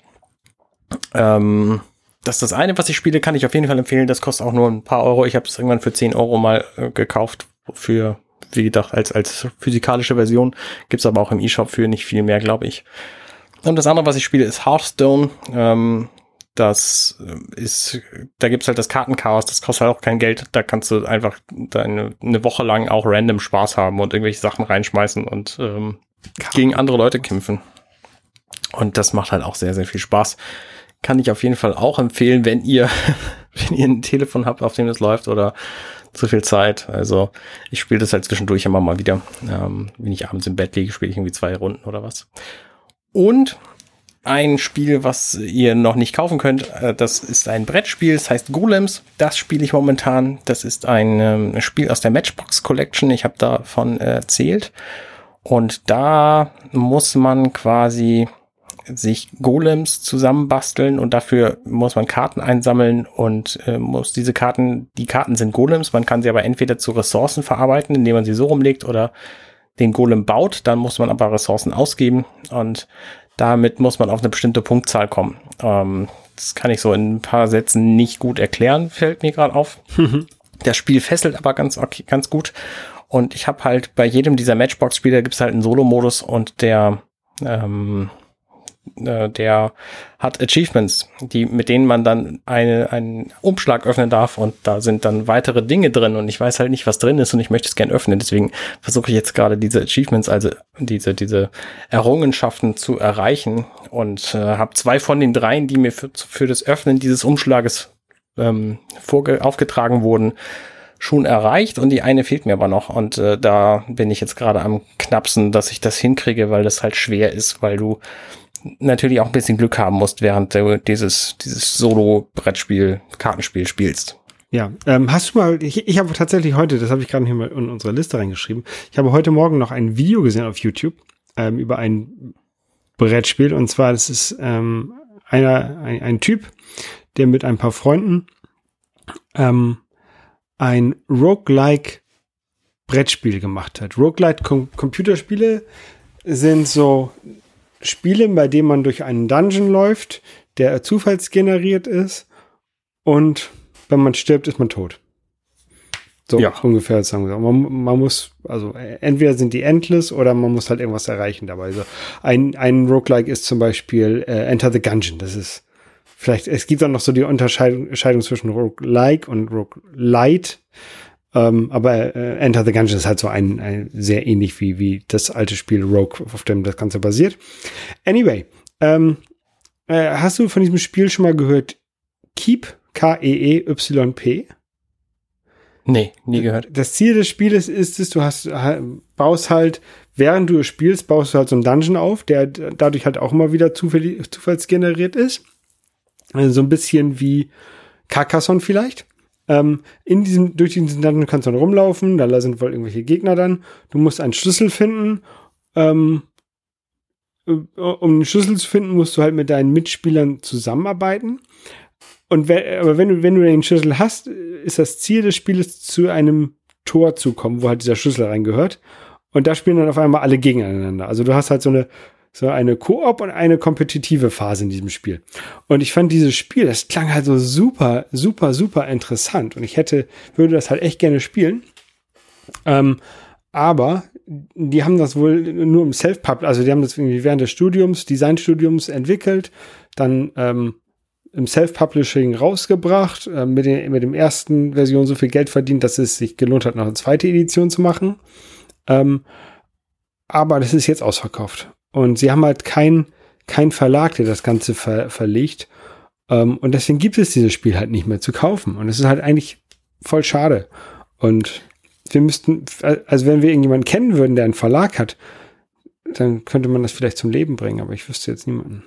Ähm, das ist das eine, was ich spiele, kann ich auf jeden Fall empfehlen. Das kostet auch nur ein paar Euro. Ich habe es irgendwann für 10 Euro mal äh, gekauft. Für, wie gedacht, als, als physikalische Version. Gibt's aber auch im E-Shop für nicht viel mehr, glaube ich. Und das andere, was ich spiele, ist Hearthstone. Ähm, das äh, ist, da gibt's halt das Kartenchaos, das kostet halt auch kein Geld. Da kannst du einfach eine, eine Woche lang auch random Spaß haben und irgendwelche Sachen reinschmeißen und ähm, gegen andere Leute kämpfen. Und das macht halt auch sehr, sehr viel Spaß. Kann ich auf jeden Fall auch empfehlen, wenn ihr, wenn ihr ein Telefon habt, auf dem das läuft oder zu viel Zeit. Also ich spiele das halt zwischendurch immer mal wieder. Ähm, wenn ich abends im Bett liege, spiele ich irgendwie zwei Runden oder was. Und ein Spiel, was ihr noch nicht kaufen könnt. Äh, das ist ein Brettspiel, das heißt Golems. Das spiele ich momentan. Das ist ein ähm, Spiel aus der Matchbox Collection. Ich habe davon erzählt. Und da muss man quasi sich Golems zusammenbasteln und dafür muss man Karten einsammeln und äh, muss diese Karten, die Karten sind Golems, man kann sie aber entweder zu Ressourcen verarbeiten, indem man sie so rumlegt oder den Golem baut, dann muss man aber Ressourcen ausgeben und damit muss man auf eine bestimmte Punktzahl kommen. Ähm, das kann ich so in ein paar Sätzen nicht gut erklären, fällt mir gerade auf. Das Spiel fesselt aber ganz, okay, ganz gut. Und ich habe halt bei jedem dieser Matchbox-Spiele gibt es halt einen Solo-Modus und der, ähm, äh, der hat Achievements, die, mit denen man dann eine, einen Umschlag öffnen darf und da sind dann weitere Dinge drin und ich weiß halt nicht, was drin ist und ich möchte es gern öffnen. Deswegen versuche ich jetzt gerade diese Achievements, also diese, diese Errungenschaften zu erreichen und äh, habe zwei von den dreien, die mir für, für das Öffnen dieses Umschlages ähm, vorge aufgetragen wurden, schon erreicht und die eine fehlt mir aber noch und äh, da bin ich jetzt gerade am knapsen, dass ich das hinkriege, weil das halt schwer ist, weil du natürlich auch ein bisschen Glück haben musst, während du dieses, dieses Solo-Brettspiel, Kartenspiel spielst. Ja, ähm, hast du mal, ich, ich habe tatsächlich heute, das habe ich gerade hier mal in unsere Liste reingeschrieben, ich habe heute Morgen noch ein Video gesehen auf YouTube ähm, über ein Brettspiel und zwar, das ist ähm, einer, ein, ein Typ, der mit ein paar Freunden ähm, ein Roguelike Brettspiel gemacht hat. Roguelike Com Computerspiele sind so Spiele, bei denen man durch einen Dungeon läuft, der zufallsgeneriert ist und wenn man stirbt, ist man tot. So ja. ungefähr sagen wir. Man, man muss, also entweder sind die endless oder man muss halt irgendwas erreichen dabei. Also ein, ein Roguelike ist zum Beispiel äh, Enter the Gungeon. Das ist vielleicht, es gibt dann noch so die Unterscheidung zwischen Roguelike und Roguelite. Ähm, aber äh, Enter the Gungeon ist halt so ein, ein, sehr ähnlich wie, wie das alte Spiel Rogue, auf dem das Ganze basiert. Anyway, ähm, äh, hast du von diesem Spiel schon mal gehört? Keep, K-E-E-Y-P? Nee, nie gehört. Das Ziel des Spieles ist es, du hast, baust halt, während du spielst, baust du halt so einen Dungeon auf, der dadurch halt auch immer wieder zufallsgeneriert ist. Also so ein bisschen wie Carcassonne vielleicht. Ähm, in diesem, durch diesen Dungeon kannst du dann rumlaufen, da sind wohl irgendwelche Gegner dann. Du musst einen Schlüssel finden. Ähm, äh, um einen Schlüssel zu finden, musst du halt mit deinen Mitspielern zusammenarbeiten. Und wenn, aber wenn du, wenn du den Schlüssel hast, ist das Ziel des Spieles zu einem Tor zu kommen, wo halt dieser Schlüssel reingehört. Und da spielen dann auf einmal alle gegeneinander. Also du hast halt so eine, so eine Koop und eine kompetitive Phase in diesem Spiel. Und ich fand dieses Spiel, das klang halt so super, super, super interessant. Und ich hätte, würde das halt echt gerne spielen. Ähm, aber die haben das wohl nur im Self-Pub, also die haben das irgendwie während des Studiums, Designstudiums entwickelt, dann ähm, im Self-Publishing rausgebracht, äh, mit, den, mit dem ersten Version so viel Geld verdient, dass es sich gelohnt hat, noch eine zweite Edition zu machen. Ähm, aber das ist jetzt ausverkauft. Und sie haben halt keinen kein Verlag, der das Ganze ver verlegt. Ähm, und deswegen gibt es dieses Spiel halt nicht mehr zu kaufen. Und es ist halt eigentlich voll schade. Und wir müssten, also wenn wir irgendjemanden kennen würden, der einen Verlag hat, dann könnte man das vielleicht zum Leben bringen, aber ich wüsste jetzt niemanden.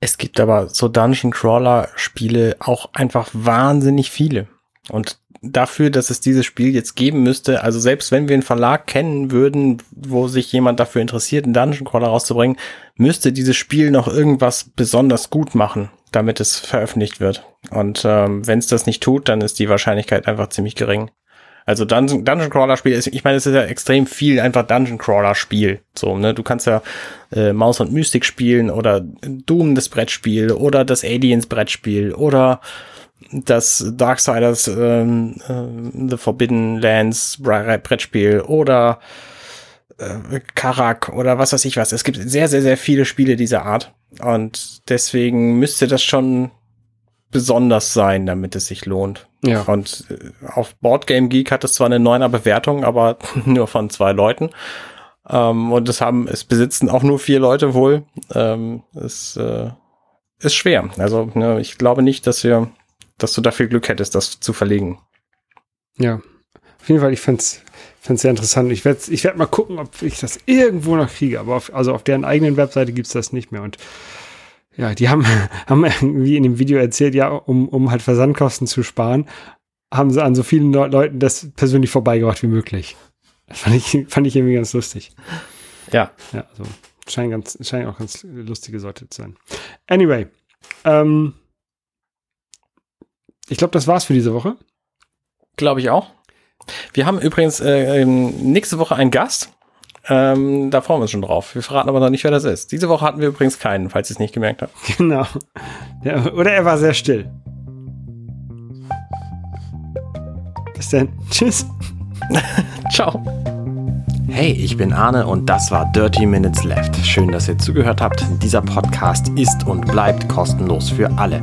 Es gibt aber so Dungeon Crawler Spiele auch einfach wahnsinnig viele. Und dafür, dass es dieses Spiel jetzt geben müsste, also selbst wenn wir einen Verlag kennen würden, wo sich jemand dafür interessiert, einen Dungeon Crawler rauszubringen, müsste dieses Spiel noch irgendwas besonders gut machen, damit es veröffentlicht wird. Und ähm, wenn es das nicht tut, dann ist die Wahrscheinlichkeit einfach ziemlich gering. Also Dungeon, Dungeon Crawler Spiel ist, ich meine, es ist ja extrem viel einfach Dungeon Crawler Spiel. So, ne, du kannst ja äh, Maus und Mystik spielen oder Doom das Brettspiel oder das Aliens Brettspiel oder das Darksiders ähm, äh, The Forbidden Lands Brettspiel oder äh, Karak oder was weiß ich was. Es gibt sehr, sehr, sehr viele Spiele dieser Art. Und deswegen müsste das schon besonders sein, damit es sich lohnt. Ja. Und äh, auf Boardgame Geek hat es zwar eine neuner Bewertung, aber nur von zwei Leuten. Ähm, und es haben, es besitzen auch nur vier Leute wohl. Ähm, es äh, ist schwer. Also ne, ich glaube nicht, dass wir dass du dafür Glück hättest, das zu verlegen. Ja, auf jeden Fall, ich fand's, fand's sehr interessant. Ich werde ich werd mal gucken, ob ich das irgendwo noch kriege, aber auf, also auf deren eigenen Webseite gibt's das nicht mehr. Und ja, die haben, haben irgendwie in dem Video erzählt, ja, um, um halt Versandkosten zu sparen, haben sie an so vielen Le Leuten das persönlich vorbeigebracht wie möglich. Das fand ich, fand ich irgendwie ganz lustig. Ja. Ja, also scheint, ganz, scheint auch ganz lustige Sorte zu sein. Anyway, ähm, ich glaube, das war's für diese Woche. Glaube ich auch. Wir haben übrigens äh, ähm, nächste Woche einen Gast. Ähm, da freuen wir uns schon drauf. Wir verraten aber noch nicht, wer das ist. Diese Woche hatten wir übrigens keinen, falls ihr es nicht gemerkt habt. Genau. Ja, oder er war sehr still. Bis dann. Tschüss. Ciao. Hey, ich bin Arne und das war Dirty Minutes Left. Schön, dass ihr zugehört habt. Dieser Podcast ist und bleibt kostenlos für alle.